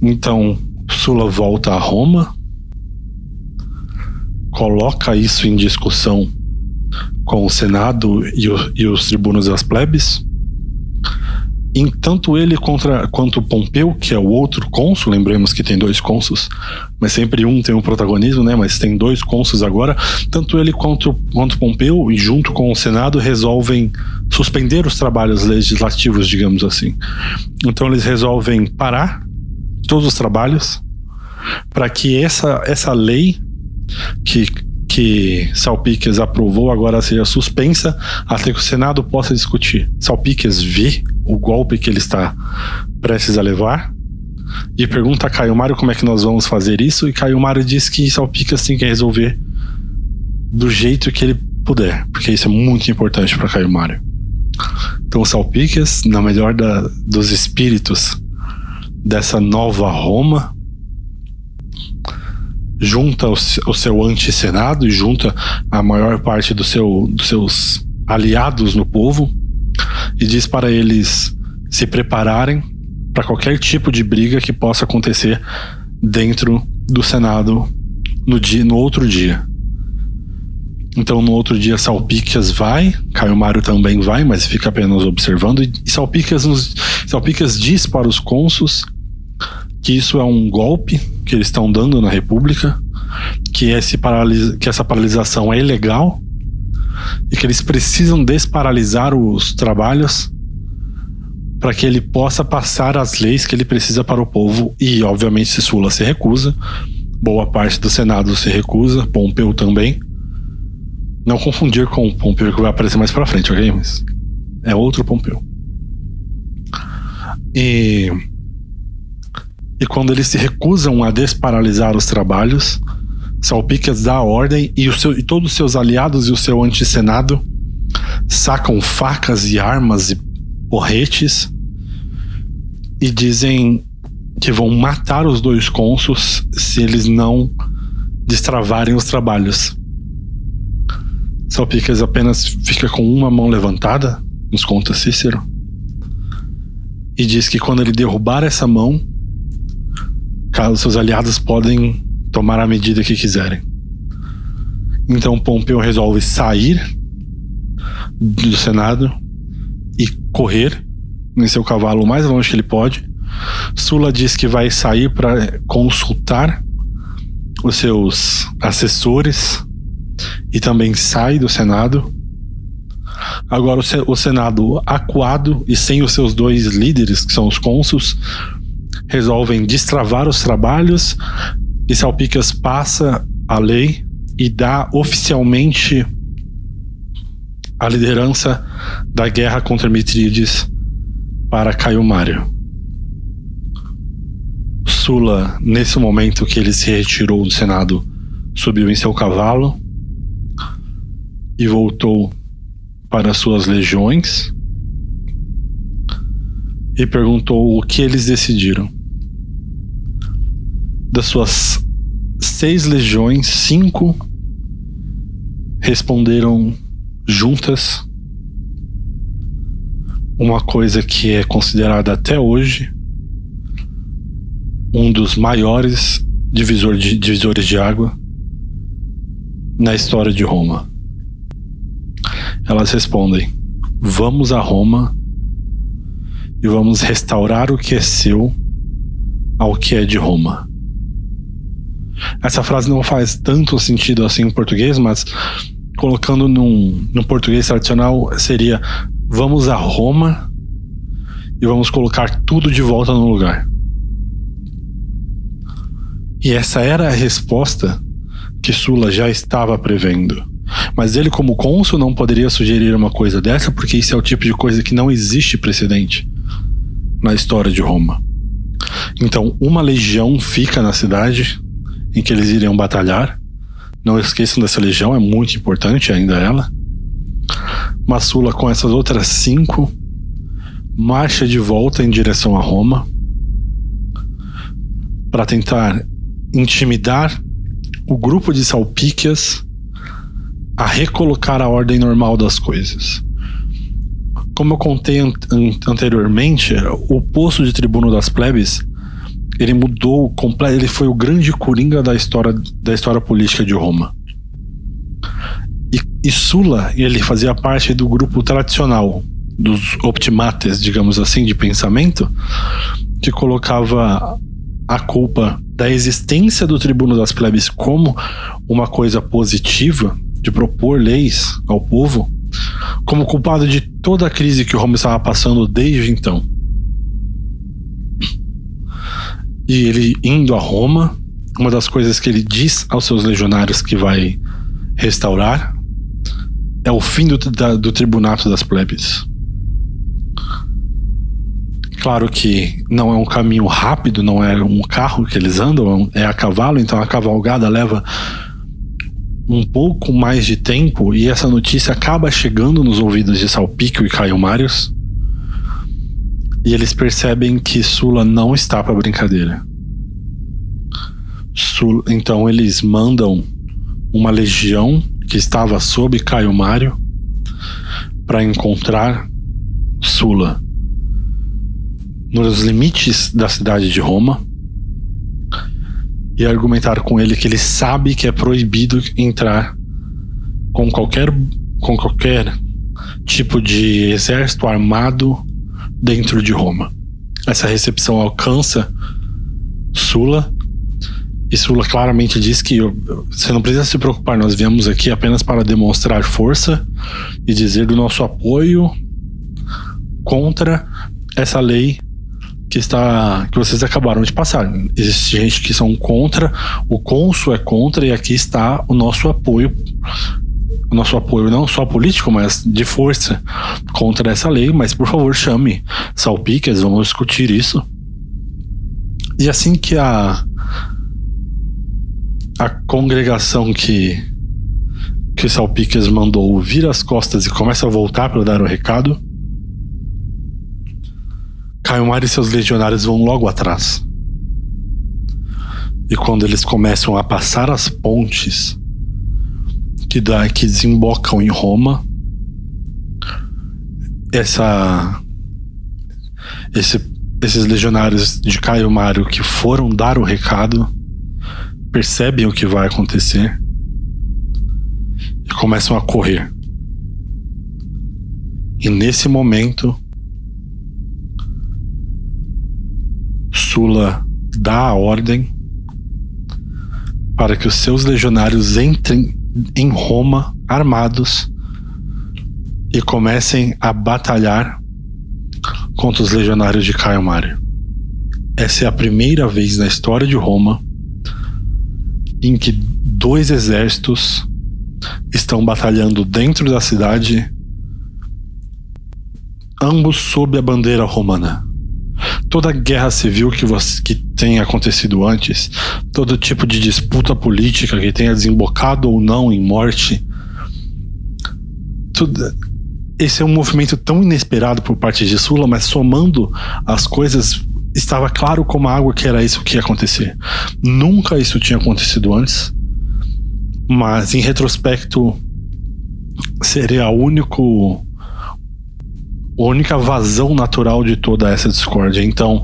Então, Sula volta a Roma, coloca isso em discussão com o Senado e, o, e os tribunos das plebes, em tanto ele contra, quanto Pompeu, que é o outro cônsul, lembremos que tem dois cônsuls, mas sempre um tem um protagonismo, né? Mas tem dois cônsuls agora. Tanto ele quanto, quanto Pompeu, e junto com o Senado, resolvem suspender os trabalhos legislativos, digamos assim. Então eles resolvem parar todos os trabalhos para que essa, essa lei que que Salpiques aprovou agora seja suspensa até que o Senado possa discutir. Salpiques vê o golpe que ele está prestes a levar e pergunta a Caio Mário como é que nós vamos fazer isso e Caio Mário diz que Salpiques tem que resolver do jeito que ele puder, porque isso é muito importante para Caio Mário. Então Salpiques, na melhor da, dos espíritos dessa nova Roma, junta o, o seu anti-senado e junta a maior parte do seu, dos seus aliados no povo e diz para eles se prepararem para qualquer tipo de briga que possa acontecer dentro do Senado no, dia, no outro dia. Então, no outro dia, Salpicas vai, Caio Mário também vai, mas fica apenas observando. E Salpicas, nos, Salpicas diz para os cônsuls que isso é um golpe que eles estão dando na República, que, esse paralis que essa paralisação é ilegal e que eles precisam desparalisar os trabalhos para que ele possa passar as leis que ele precisa para o povo e, obviamente, se Sula se recusa, boa parte do Senado se recusa, Pompeu também. Não confundir com o Pompeu que vai aparecer mais para frente, ok? Mas é outro Pompeu. E e quando eles se recusam a desparalisar os trabalhos, Salpicas dá a ordem e, seu, e todos os seus aliados e o seu antissenado sacam facas e armas e porretes e dizem que vão matar os dois cônsuls se eles não destravarem os trabalhos. Salpicas apenas fica com uma mão levantada, nos conta Cícero, e diz que quando ele derrubar essa mão, seus aliados podem tomar a medida que quiserem. Então Pompeu resolve sair do Senado e correr em seu cavalo o mais longe que ele pode. Sula diz que vai sair para consultar os seus assessores e também sai do Senado. Agora o Senado acuado e sem os seus dois líderes, que são os cônsuls, resolvem destravar os trabalhos e Salpicas passa a lei e dá oficialmente a liderança da guerra contra Mitrides para Caio Mário. Sula, nesse momento que ele se retirou do Senado, subiu em seu cavalo e voltou para suas legiões e perguntou o que eles decidiram das suas seis legiões, cinco responderam juntas uma coisa que é considerada até hoje um dos maiores divisor de, divisores de água na história de Roma. Elas respondem: Vamos a Roma e vamos restaurar o que é seu ao que é de Roma. Essa frase não faz tanto sentido assim em português, mas colocando num, num português tradicional seria: vamos a Roma e vamos colocar tudo de volta no lugar. E essa era a resposta que Sula já estava prevendo. Mas ele, como cônsul, não poderia sugerir uma coisa dessa, porque isso é o tipo de coisa que não existe precedente na história de Roma. Então, uma legião fica na cidade, em que eles iriam batalhar. Não esqueçam dessa legião, é muito importante ainda ela. Massula, com essas outras cinco, marcha de volta em direção a Roma para tentar intimidar o grupo de Salpíquias a recolocar a ordem normal das coisas. Como eu contei an anteriormente, o posto de tribuno das plebes ele mudou completo, ele foi o grande coringa da história da história política de Roma. E, e Sula, ele fazia parte do grupo tradicional, dos optimates, digamos assim, de pensamento, que colocava a culpa da existência do tribuno das plebes como uma coisa positiva, de propor leis ao povo, como culpado de toda a crise que Roma estava passando desde então. E ele indo a Roma, uma das coisas que ele diz aos seus legionários que vai restaurar é o fim do, da, do tribunato das plebes. Claro que não é um caminho rápido, não é um carro que eles andam, é a cavalo, então a cavalgada leva um pouco mais de tempo e essa notícia acaba chegando nos ouvidos de Salpíquio e Caio Marius. E eles percebem que Sula não está para brincadeira. Sula, então eles mandam uma legião que estava sob Caio Mário para encontrar Sula nos limites da cidade de Roma e argumentar com ele que ele sabe que é proibido entrar com qualquer com qualquer tipo de exército armado dentro de Roma. Essa recepção alcança Sula e Sula claramente diz que você não precisa se preocupar, nós viemos aqui apenas para demonstrar força e dizer do nosso apoio contra essa lei que está que vocês acabaram de passar. Existe gente que são contra, o cônsul é contra e aqui está o nosso apoio o nosso apoio não só político, mas de força contra essa lei, mas por favor chame Salpiques, vamos discutir isso. E assim que a a congregação que que Salpiques mandou vira as costas e começa a voltar para dar o recado, Caio e seus legionários vão logo atrás. E quando eles começam a passar as pontes que, dá, que desembocam em Roma, essa, esse, esses legionários de Caio Mário que foram dar o recado percebem o que vai acontecer e começam a correr. E nesse momento, Sula dá a ordem para que os seus legionários entrem em Roma armados e comecem a batalhar contra os legionários de Caio Mário. Essa é a primeira vez na história de Roma em que dois exércitos estão batalhando dentro da cidade, ambos sob a bandeira romana toda guerra civil que, você, que tenha acontecido antes, todo tipo de disputa política que tenha desembocado ou não em morte, tudo, esse é um movimento tão inesperado por parte de Sula, mas somando as coisas, estava claro como a água que era isso que ia acontecer. Nunca isso tinha acontecido antes, mas em retrospecto seria o único única vazão natural de toda essa discórdia. Então,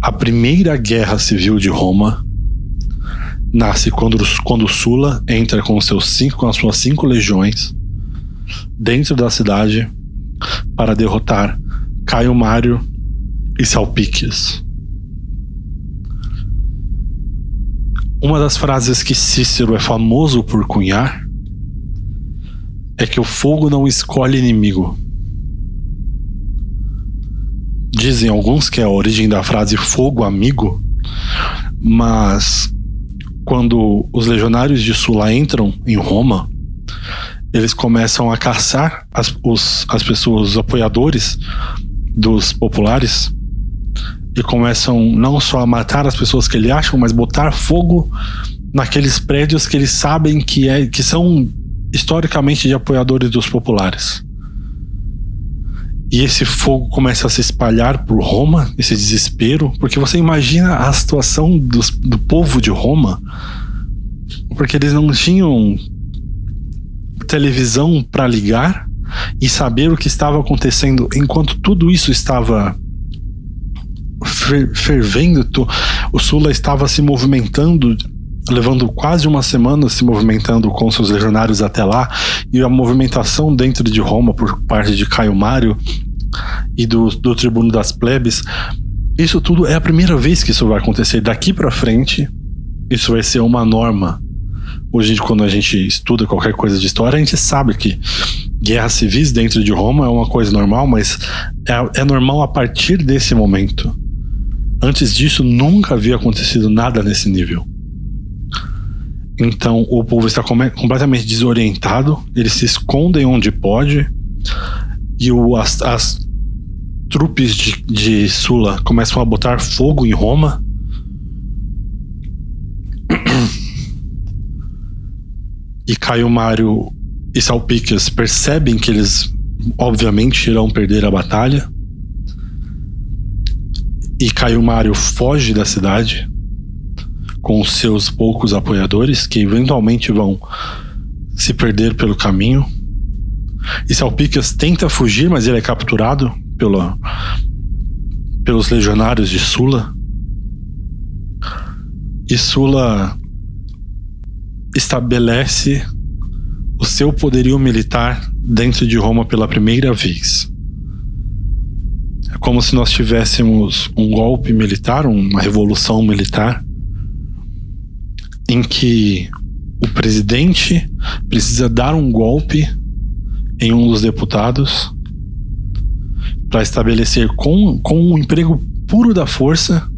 a primeira guerra civil de Roma nasce quando, quando Sula entra com, seus cinco, com as suas cinco legiões dentro da cidade para derrotar Caio Mário e Salpiques. Uma das frases que Cícero é famoso por cunhar é que o fogo não escolhe inimigo, dizem alguns que é a origem da frase fogo amigo, mas quando os legionários de Sula entram em Roma, eles começam a caçar as, os, as pessoas, os apoiadores dos populares, e começam não só a matar as pessoas que eles acham, mas botar fogo naqueles prédios que eles sabem que, é, que são historicamente de apoiadores dos populares. E esse fogo começa a se espalhar por Roma, esse desespero, porque você imagina a situação dos, do povo de Roma, porque eles não tinham televisão para ligar e saber o que estava acontecendo. Enquanto tudo isso estava fervendo, o Sula estava se movimentando, levando quase uma semana se movimentando com seus legionários até lá, e a movimentação dentro de Roma por parte de Caio Mário e do, do tribuno das plebes, isso tudo é a primeira vez que isso vai acontecer. Daqui para frente, isso vai ser uma norma. Hoje, quando a gente estuda qualquer coisa de história, a gente sabe que guerras civis dentro de Roma é uma coisa normal, mas é, é normal a partir desse momento. Antes disso, nunca havia acontecido nada nesse nível. Então, o povo está completamente desorientado, eles se escondem onde pode, e o, as, as trupes de, de Sula começam a botar fogo em Roma. E Caio Mário e Salpicas percebem que eles, obviamente, irão perder a batalha. E Caio Mário foge da cidade com seus poucos apoiadores, que eventualmente vão se perder pelo caminho. E Salpicas tenta fugir, mas ele é capturado pela, pelos legionários de Sula. E Sula estabelece o seu poderio militar dentro de Roma pela primeira vez. É como se nós tivéssemos um golpe militar, uma revolução militar, em que o presidente precisa dar um golpe em um dos deputados para estabelecer com, com um emprego puro da força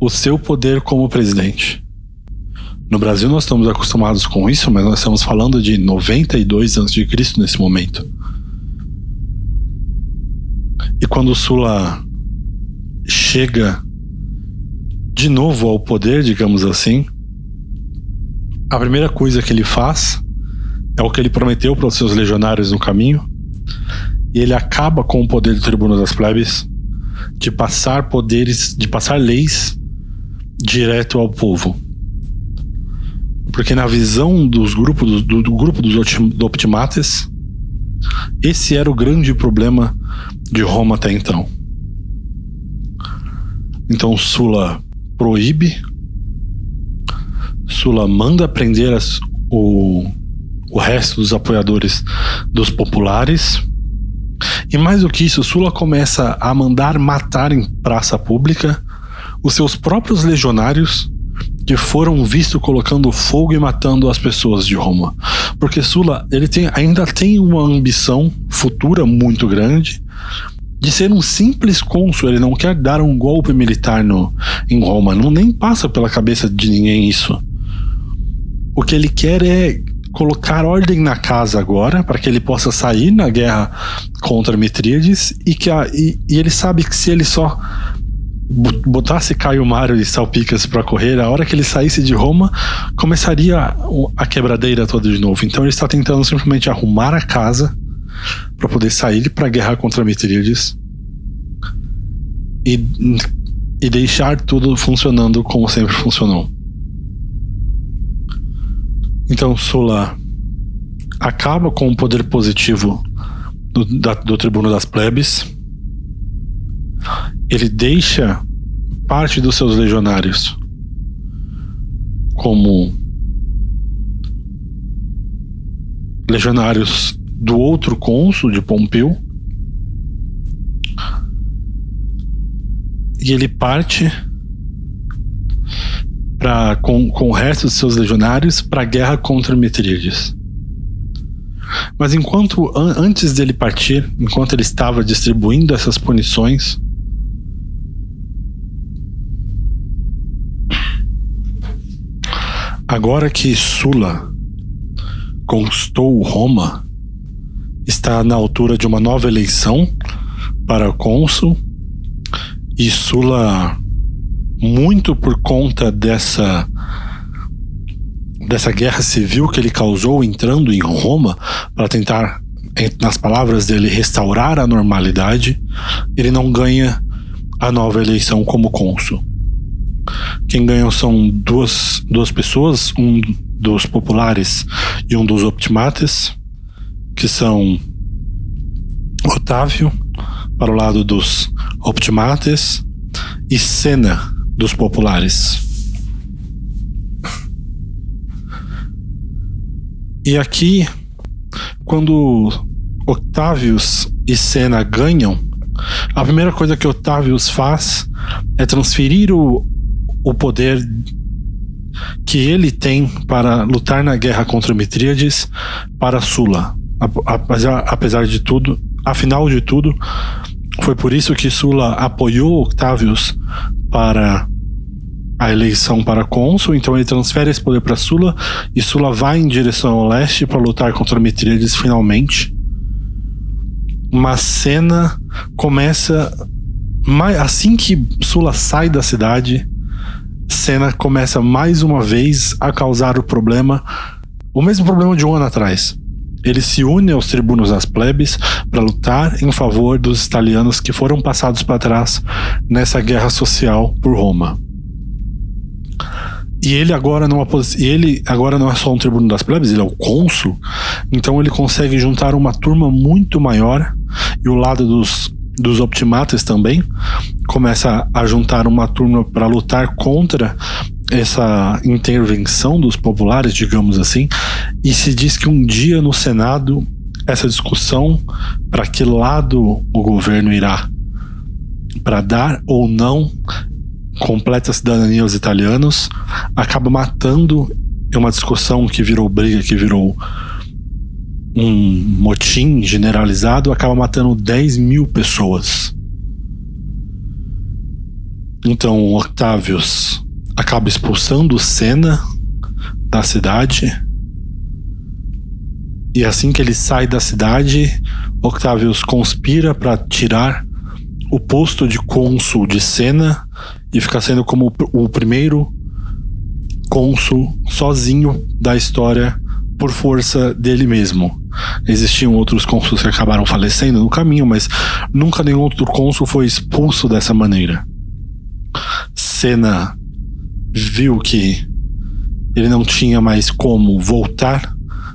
o seu poder como presidente. No Brasil nós estamos acostumados com isso, mas nós estamos falando de 92 anos de Cristo nesse momento. E quando Sula chega de novo ao poder, digamos assim, a primeira coisa que ele faz é o que ele prometeu para os seus legionários no caminho, e ele acaba com o poder do tribuno das plebes de passar poderes, de passar leis direto ao povo. Porque na visão dos grupos do, do grupo dos optimates, esse era o grande problema de Roma até então. Então Sula proíbe, Sula manda prender as, o, o resto dos apoiadores dos populares. E mais do que isso, Sula começa a mandar matar em praça pública os seus próprios legionários que foram vistos colocando fogo e matando as pessoas de Roma. Porque Sula ele tem, ainda tem uma ambição futura muito grande de ser um simples cônsul, ele não quer dar um golpe militar no, em Roma, não nem passa pela cabeça de ninguém isso. O que ele quer é colocar ordem na casa agora, para que ele possa sair na guerra contra Mitríades, e, que a, e, e ele sabe que se ele só botasse Caio Mário e Salpicas para correr, a hora que ele saísse de Roma, começaria a quebradeira toda de novo. Então ele está tentando simplesmente arrumar a casa para poder sair para guerra contra Mitríades e, e deixar tudo funcionando como sempre funcionou. Então Sula acaba com o poder positivo do, da, do tribuno das plebes. Ele deixa parte dos seus legionários como legionários do outro cônsul de Pompeu. E ele parte pra, com, com o resto dos seus legionários para a guerra contra Mitríades. Mas enquanto an, antes dele partir, enquanto ele estava distribuindo essas punições, agora que Sula conquistou Roma, está na altura de uma nova eleição para cônsul e Sula muito por conta dessa dessa guerra civil que ele causou entrando em Roma para tentar, nas palavras dele, restaurar a normalidade, ele não ganha a nova eleição como cônsul. Quem ganhou são duas, duas pessoas, um dos populares e um dos optimates, que são Otávio, para o lado dos optimates, e Sena, dos populares. E aqui, quando Octavius e Senna ganham, a primeira coisa que Otávios faz é transferir o, o poder que ele tem para lutar na guerra contra Mitríades para Sula. Apesar, apesar de tudo, afinal de tudo, foi por isso que Sula apoiou Octavius para a eleição para cônsul, então ele transfere esse poder para Sula e Sula vai em direção ao leste para lutar contra Mitríades finalmente. Uma cena começa assim que Sula sai da cidade, Senna começa mais uma vez a causar o problema, o mesmo problema de um ano atrás. Ele se une aos tribunos das plebes para lutar em favor dos italianos que foram passados para trás nessa guerra social por Roma. E ele agora não ele agora não é só um tribuno das plebes, ele é o cônsul. Então ele consegue juntar uma turma muito maior e o lado dos dos optimates também começa a juntar uma turma para lutar contra essa intervenção dos populares, digamos assim, e se diz que um dia no Senado essa discussão para que lado o governo irá para dar ou não completa cidadania aos italianos acaba matando é uma discussão que virou briga, que virou um motim generalizado, acaba matando 10 mil pessoas. Então Octavius acaba expulsando Senna da cidade. E assim que ele sai da cidade, Octavius conspira para tirar o posto de cônsul de Senna e ficar sendo como o primeiro cônsul sozinho da história por força dele mesmo. Existiam outros cônsuls que acabaram falecendo no caminho, mas nunca nenhum outro cônsul foi expulso dessa maneira. Senna viu que ele não tinha mais como voltar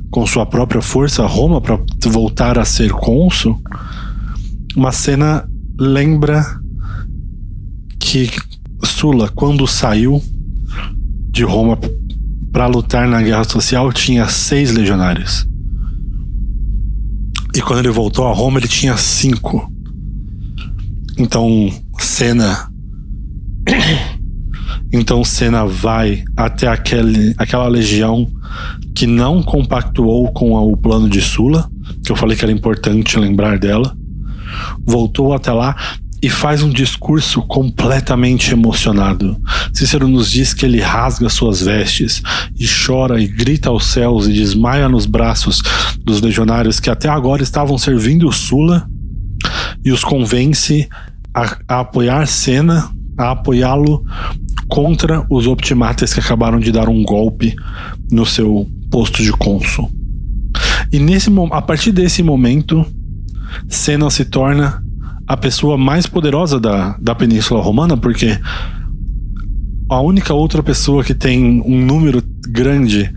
com sua própria força a Roma para voltar a ser cônsul. Uma cena lembra que Sula, quando saiu de Roma para lutar na guerra social, tinha seis legionários. E quando ele voltou a Roma, ele tinha cinco. Então, Senna. Então, Senna vai até aquele, aquela legião que não compactuou com o plano de Sula, que eu falei que era importante lembrar dela. Voltou até lá e faz um discurso completamente emocionado. Cícero nos diz que ele rasga suas vestes e chora e grita aos céus e desmaia nos braços dos legionários que até agora estavam servindo Sula e os convence a, a apoiar Senna, a apoiá-lo contra os optimates que acabaram de dar um golpe no seu posto de cônsul. E nesse, a partir desse momento, Senna se torna a pessoa mais poderosa da, da Península Romana, porque a única outra pessoa que tem um número grande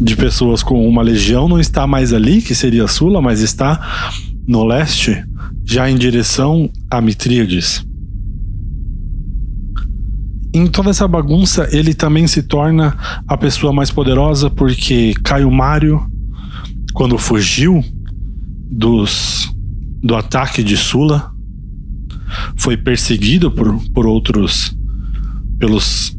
de pessoas com uma legião não está mais ali, que seria Sula, mas está no leste, já em direção a Mitríades. Em toda essa bagunça, ele também se torna a pessoa mais poderosa porque Caio Mário, quando fugiu dos, do ataque de Sula, foi perseguido por, por outros pelos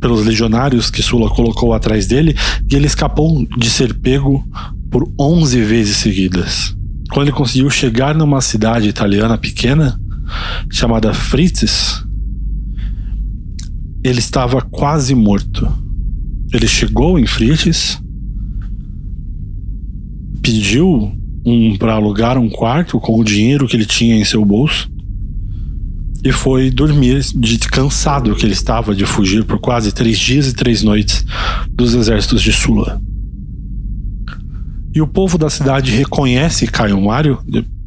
pelos legionários que Sula colocou atrás dele e ele escapou de ser pego por 11 vezes seguidas. Quando ele conseguiu chegar numa cidade italiana pequena chamada Fritzes, ele estava quase morto. Ele chegou em Fritzes, pediu um para alugar um quarto com o dinheiro que ele tinha em seu bolso e foi dormir de cansado que ele estava de fugir por quase três dias e três noites dos exércitos de Sula. E o povo da cidade reconhece Caio Mário,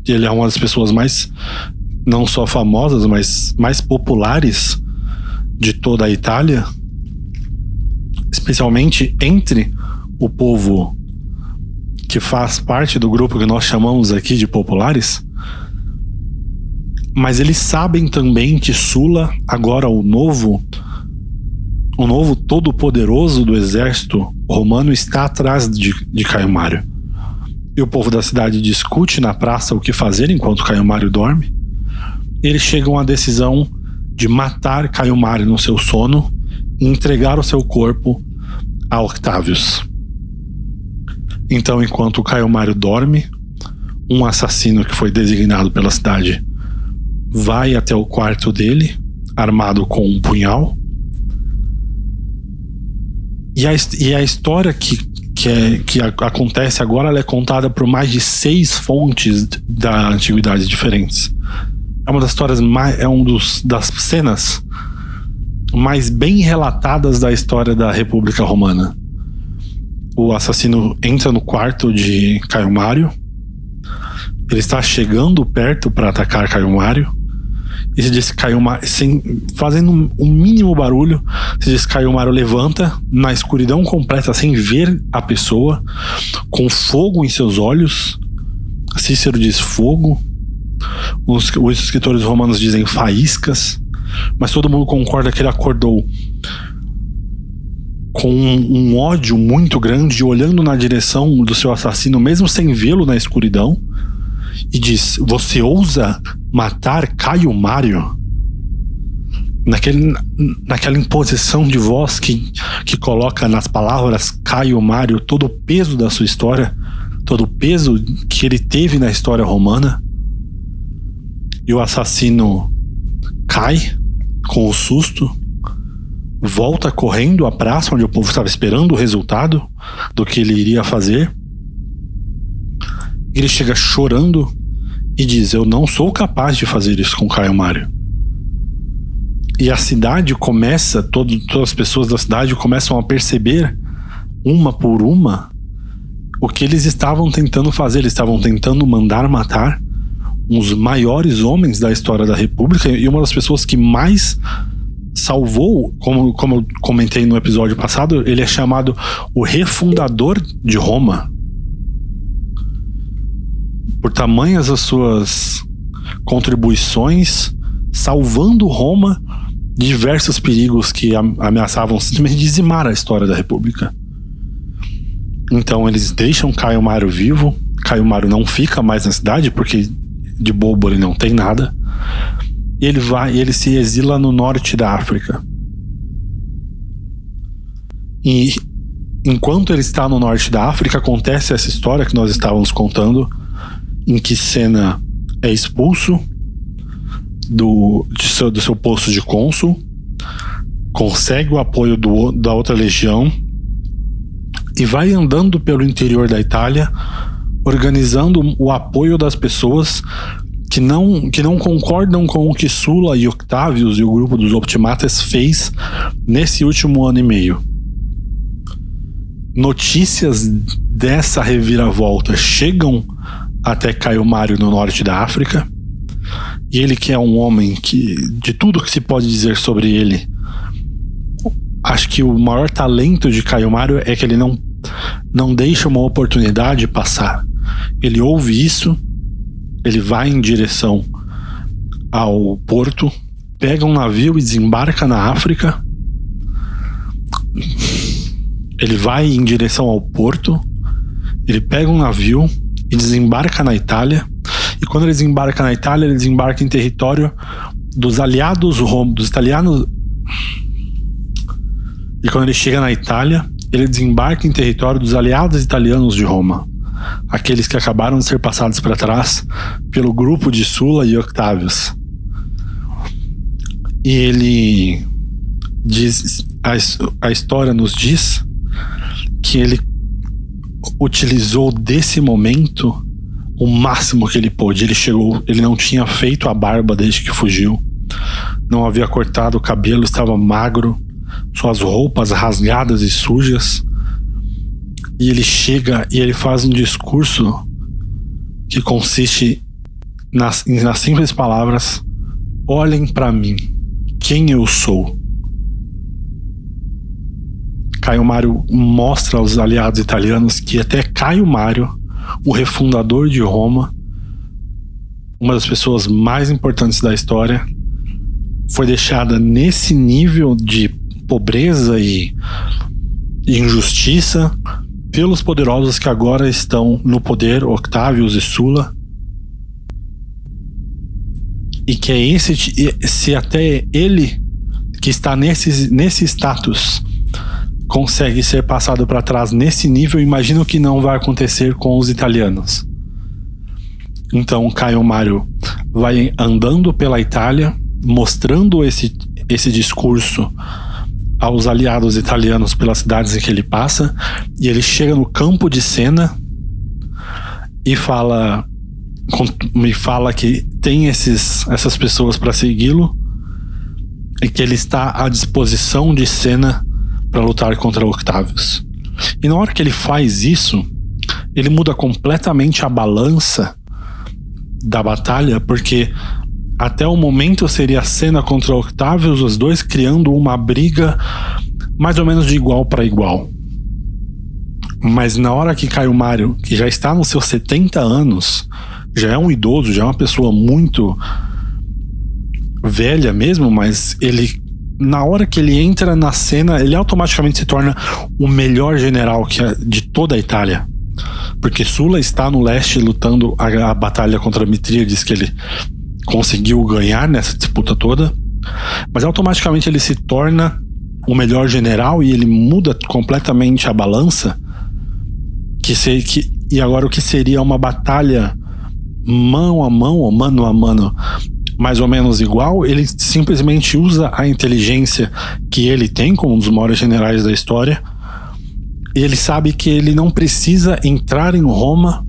ele é uma das pessoas mais, não só famosas, mas mais populares de toda a Itália, especialmente entre o povo que faz parte do grupo que nós chamamos aqui de populares mas eles sabem também que Sula, agora o novo, o novo todo-poderoso do exército romano, está atrás de, de Caio Mário. e o povo da cidade discute na praça o que fazer enquanto Caio Mário dorme, eles chegam à decisão de matar Caio Mário no seu sono e entregar o seu corpo a Octavius. Então, enquanto Caio Mário dorme, um assassino que foi designado pela cidade vai até o quarto dele, armado com um punhal. E a, e a história que, que, é, que acontece agora é contada por mais de seis fontes da antiguidade diferentes. É uma das histórias mais. É um dos das cenas mais bem relatadas da história da República Romana. O assassino entra no quarto de Caio Mário. Ele está chegando perto para atacar Caio Mário. E se diz Caio Mário, sem, fazendo um, um mínimo barulho, se diz Caio Mário levanta na escuridão completa, sem ver a pessoa, com fogo em seus olhos. Cícero diz fogo, os, os escritores romanos dizem faíscas, mas todo mundo concorda que ele acordou com um, ódio muito grande, olhando na direção do seu assassino, mesmo sem vê-lo na escuridão, e diz: Você ousa matar Caio Mário? Naquele, naquela imposição de voz que, que coloca nas palavras Caio Mário todo o peso da sua história, todo o peso que ele teve na história romana e o assassino cai com o susto, volta correndo à praça onde o povo estava esperando o resultado do que ele iria fazer. Ele chega chorando e diz: Eu não sou capaz de fazer isso com Caio Mário. E a cidade começa, todo, todas as pessoas da cidade começam a perceber, uma por uma, o que eles estavam tentando fazer. Eles estavam tentando mandar matar um dos maiores homens da história da República e uma das pessoas que mais salvou, como, como eu comentei no episódio passado, ele é chamado o refundador de Roma. Por tamanhas as suas contribuições, salvando Roma de diversos perigos que ameaçavam *laughs* simplesmente dizimar a história da República. Então eles deixam Caio Mário vivo. Caio Mário não fica mais na cidade porque de bobo ele não tem nada. Ele vai, ele se exila no norte da África. E enquanto ele está no norte da África, acontece essa história que nós estávamos contando, em que Senna é expulso do, seu, do seu posto de cônsul, consegue o apoio do, da outra legião e vai andando pelo interior da Itália organizando o apoio das pessoas que não, que não concordam com o que Sula e Octavius e o grupo dos Optimates fez nesse último ano e meio. Notícias dessa reviravolta chegam até Caio Mário no norte da África. E ele que é um homem que, de tudo que se pode dizer sobre ele, acho que o maior talento de Caio Mário é que ele não, não deixa uma oportunidade passar. Ele ouve isso, ele vai em direção ao porto, pega um navio e desembarca na África. Ele vai em direção ao porto, ele pega um navio e desembarca na Itália. E quando ele desembarca na Itália, ele desembarca em território dos aliados dos italianos. E quando ele chega na Itália, ele desembarca em território dos aliados italianos de Roma aqueles que acabaram de ser passados para trás pelo grupo de Sula e Octavius. E ele diz, a, a história nos diz que ele utilizou desse momento o máximo que ele pôde. Ele chegou, ele não tinha feito a barba desde que fugiu, não havia cortado o cabelo, estava magro, suas roupas rasgadas e sujas. E ele chega e ele faz um discurso que consiste nas, nas simples palavras: olhem para mim, quem eu sou. Caio Mário mostra aos aliados italianos que até Caio Mário, o refundador de Roma, uma das pessoas mais importantes da história, foi deixada nesse nível de pobreza e injustiça pelos poderosos que agora estão no poder, Octavius e Sula. E que é esse, se até ele que está nesse, nesse status consegue ser passado para trás nesse nível, imagino que não vai acontecer com os italianos. Então Caio Mário vai andando pela Itália, mostrando esse, esse discurso aos aliados italianos pelas cidades em que ele passa, e ele chega no campo de cena e fala me fala que tem esses, essas pessoas para segui-lo e que ele está à disposição de cena para lutar contra Octavius. E na hora que ele faz isso, ele muda completamente a balança da batalha, porque até o momento seria a cena contra Octavius, os dois criando uma briga mais ou menos de igual para igual. Mas na hora que cai o Mario, que já está nos seus 70 anos, já é um idoso, já é uma pessoa muito velha mesmo, mas ele na hora que ele entra na cena, ele automaticamente se torna o melhor general é de toda a Itália. Porque Sula está no leste lutando a, a batalha contra Mitríades que ele conseguiu ganhar nessa disputa toda. Mas automaticamente ele se torna o melhor general e ele muda completamente a balança. Que, que e agora o que seria uma batalha mão a mão ou mano a mano mais ou menos igual, ele simplesmente usa a inteligência que ele tem como um dos maiores generais da história. E ele sabe que ele não precisa entrar em Roma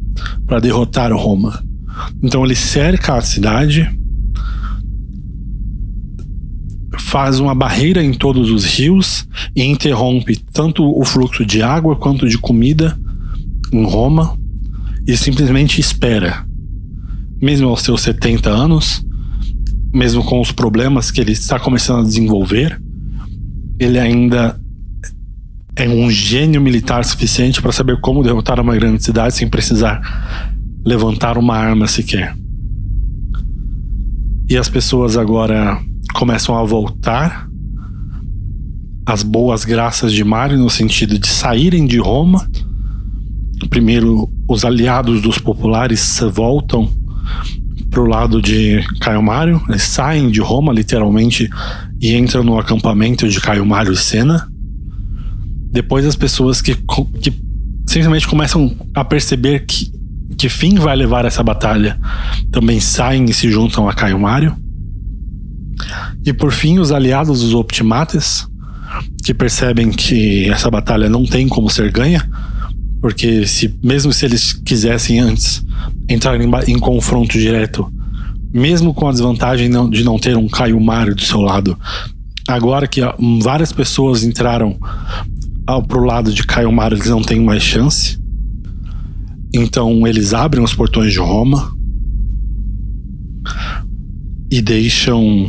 para derrotar Roma. Então ele cerca a cidade, faz uma barreira em todos os rios e interrompe tanto o fluxo de água quanto de comida em Roma e simplesmente espera. Mesmo aos seus 70 anos, mesmo com os problemas que ele está começando a desenvolver, ele ainda é um gênio militar suficiente para saber como derrotar uma grande cidade sem precisar levantar uma arma sequer. E as pessoas agora começam a voltar às boas graças de Mário no sentido de saírem de Roma. Primeiro, os aliados dos populares voltam pro lado de Caio Mário. Eles saem de Roma, literalmente, e entram no acampamento de Caio Mário e Senna. Depois as pessoas que, que simplesmente começam a perceber que, que fim vai levar essa batalha também saem e se juntam a Caio Mário. E por fim, os aliados dos Optimates, que percebem que essa batalha não tem como ser ganha, porque se mesmo se eles quisessem antes entrar em, em confronto direto, mesmo com a desvantagem de não ter um Caio Mário do seu lado, agora que várias pessoas entraram ao, pro lado de Caio Mário, eles não têm mais chance. Então eles abrem os portões de Roma e deixam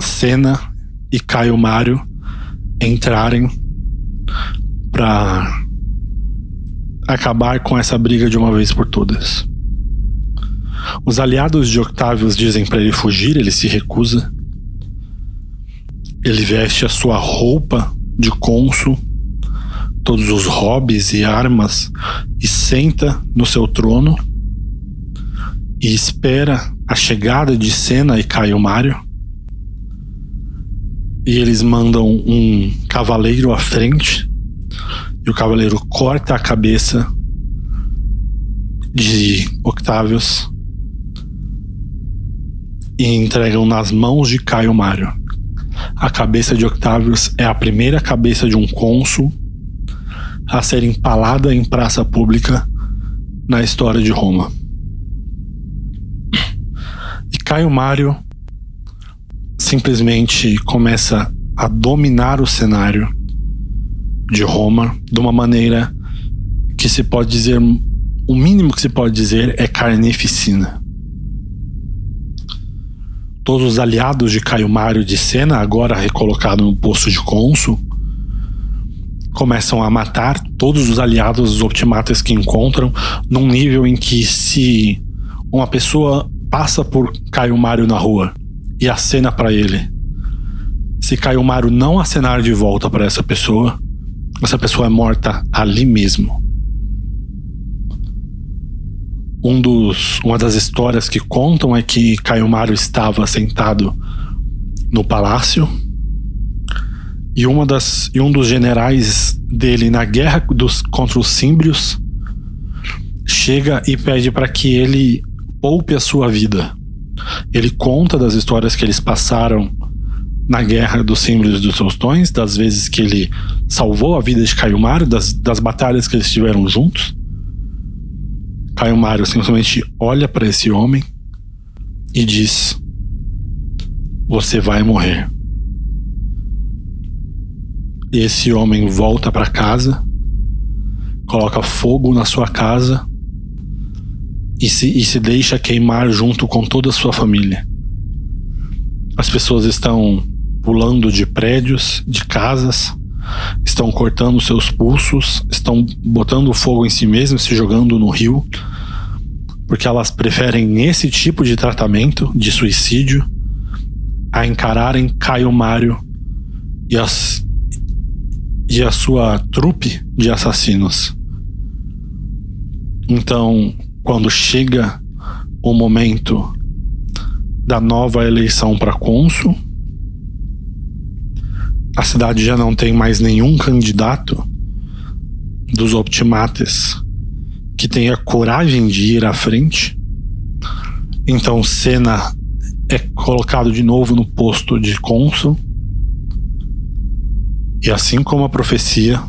Senna e Caio Mário entrarem para acabar com essa briga de uma vez por todas. Os aliados de Octavius dizem para ele fugir, ele se recusa. Ele veste a sua roupa de cônsul, todos os hobbies e armas e senta no seu trono e espera a chegada de Senna e Caio Mário. E eles mandam um cavaleiro à frente e o cavaleiro corta a cabeça de Octavius e entregam nas mãos de Caio Mário. A cabeça de Octavius é a primeira cabeça de um cônsul a ser empalada em praça pública na história de Roma. E Caio Mário simplesmente começa a dominar o cenário de Roma de uma maneira que se pode dizer, o mínimo que se pode dizer é carnificina. Todos os aliados de Caio Mário de Sena, agora recolocado no posto de cônsul, começam a matar todos os aliados dos optimatas que encontram, num nível em que se uma pessoa passa por Caio Mário na rua e acena para ele, se Caio Mário não acenar de volta para essa pessoa, essa pessoa é morta ali mesmo. Um dos, uma das histórias que contam é que Caio Mário estava sentado no palácio e, uma das, e um dos generais dele na guerra dos, contra os símbrios chega e pede para que ele poupe a sua vida. Ele conta das histórias que eles passaram na guerra dos símbolos dos Tostões, das vezes que ele salvou a vida de Caio Mário, das, das batalhas que eles tiveram juntos. Caio Mário simplesmente olha para esse homem e diz: Você vai morrer. Esse homem volta para casa, coloca fogo na sua casa e se, e se deixa queimar junto com toda a sua família. As pessoas estão pulando de prédios, de casas, estão cortando seus pulsos, estão botando fogo em si mesmas, se jogando no rio, porque elas preferem esse tipo de tratamento de suicídio a encararem Caio Mário e, as, e a sua trupe de assassinos. Então, quando chega o momento da nova eleição para cônsul, a cidade já não tem mais nenhum candidato dos optimates que tenha coragem de ir à frente. Então Senna é colocado de novo no posto de cônsul. E assim como a profecia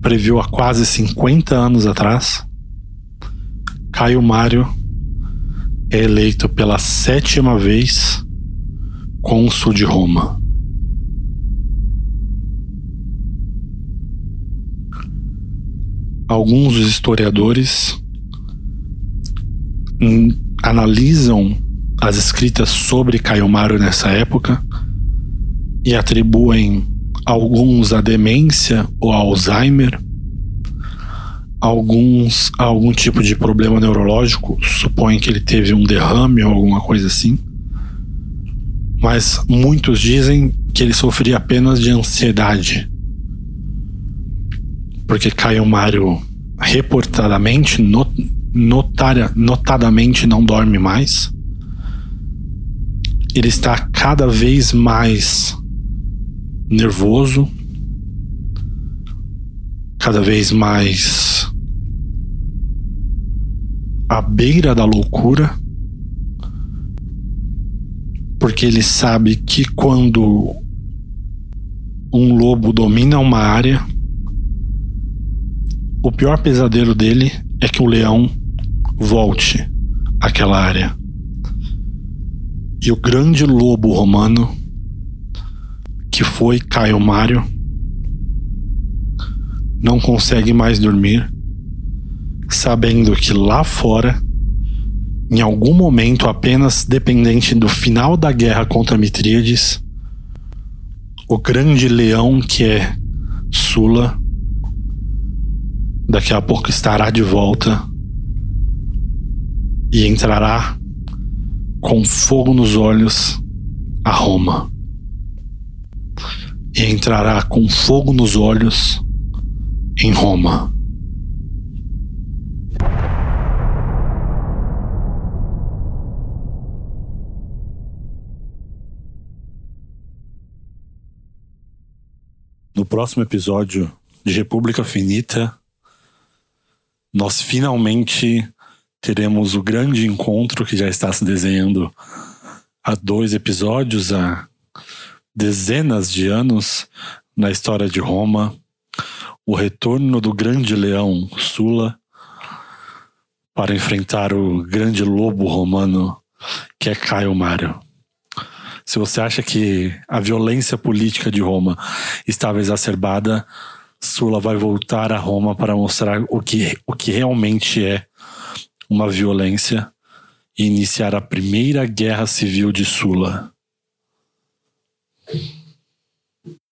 previu há quase 50 anos atrás, Caio Mário é eleito pela sétima vez cônsul de Roma. alguns dos historiadores analisam as escritas sobre Caio Mário nessa época e atribuem alguns a demência ou Alzheimer, alguns a algum tipo de problema neurológico, supõem que ele teve um derrame ou alguma coisa assim. Mas muitos dizem que ele sofria apenas de ansiedade porque Caio Mário reportadamente, not, notaria, notadamente não dorme mais. Ele está cada vez mais nervoso, cada vez mais à beira da loucura, porque ele sabe que quando um lobo domina uma área, o pior pesadelo dele é que o leão volte àquela área. E o grande lobo romano, que foi Caio Mário, não consegue mais dormir, sabendo que lá fora, em algum momento apenas dependente do final da guerra contra Mitríades, o grande leão que é Sula daqui a pouco estará de volta e entrará com fogo nos olhos a Roma. E entrará com fogo nos olhos em Roma. No próximo episódio de República Finita, nós finalmente teremos o grande encontro que já está se desenhando há dois episódios, há dezenas de anos na história de Roma, o retorno do grande leão Sula para enfrentar o grande lobo romano que é Caio Mário. Se você acha que a violência política de Roma estava exacerbada, Sula vai voltar a Roma para mostrar o que, o que realmente é uma violência e iniciar a primeira guerra civil de Sula. Thank you.